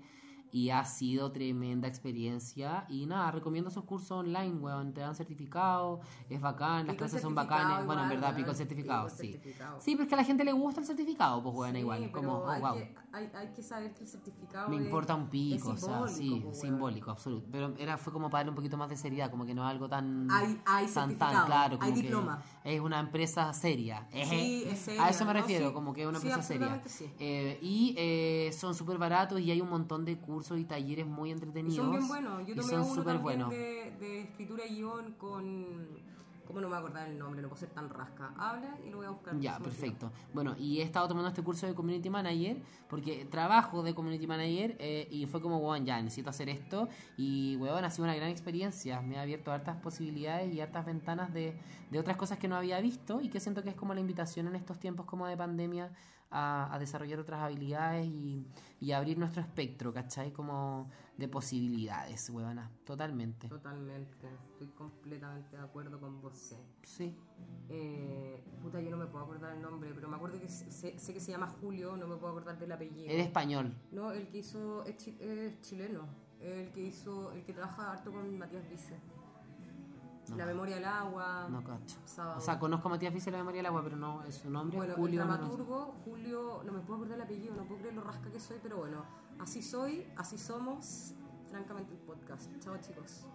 Y ha sido tremenda experiencia. Y nada, recomiendo esos cursos online, weón. Te dan certificado, es bacán, las Pico clases son certificado bacanes. bueno, en verdad, pico certificado, Pico el sí. certificado. Sí, pero es que a la gente le gusta el certificado, pues, weón, Sí, igual. Como, oh, wow. que, hay, hay que saber que el certificado Me es- importa un pico, es o sea, simbólico, sí, weón. simbólico, absoluto. Pero era, fue como para darle un poquito más de seriedad, como que no es algo tan. Hay- hay tan, tan claro. hay Como que diploma. Es una empresa seria. (laughs) Sí, es seria, A eso me ¿no? refiero, Sí. como que es una Sí, empresa seria. sí. Eh, y eh, son súper baratos y hay un montón de cursos y talleres muy Y entretenidos. son bien buenos. Yo y tomé son uno también buenos. de, de escritura y guion con... ¿Cómo no me voy a acordar el nombre? No puedo ser tan rasca. Habla y lo voy a buscar. Ya, perfecto. Bueno, y he estado tomando este curso de Community Manager porque trabajo de Community Manager eh, y fue como, weón, ya, necesito hacer esto. Y, weón, ha sido una gran experiencia. Me ha abierto hartas posibilidades y hartas ventanas de, de otras cosas que no había visto y que siento que es como la invitación en estos tiempos como de pandemia a, a desarrollar otras habilidades y, y abrir nuestro espectro, ¿cachai? Como de posibilidades, weona. Totalmente. Totalmente. Estoy completamente de acuerdo con vos. Sí. Eh, puta, yo no me puedo acordar el nombre, pero me acuerdo que sé, sé que se llama Julio, no me puedo acordar del apellido. Es español. No, el que hizo es, chi- es chileno. El que hizo, el que trabaja harto con Matías Vice. No. La memoria del agua. No cacho. Sábado. O sea, conozco a Matías Vice la memoria del agua, pero no es su nombre. Bueno, Julio. el no dramaturgo, Julio, no me puedo acordar el apellido, no puedo creer lo rasca que soy, pero bueno, así soy, así somos, francamente el podcast. Chao chicos.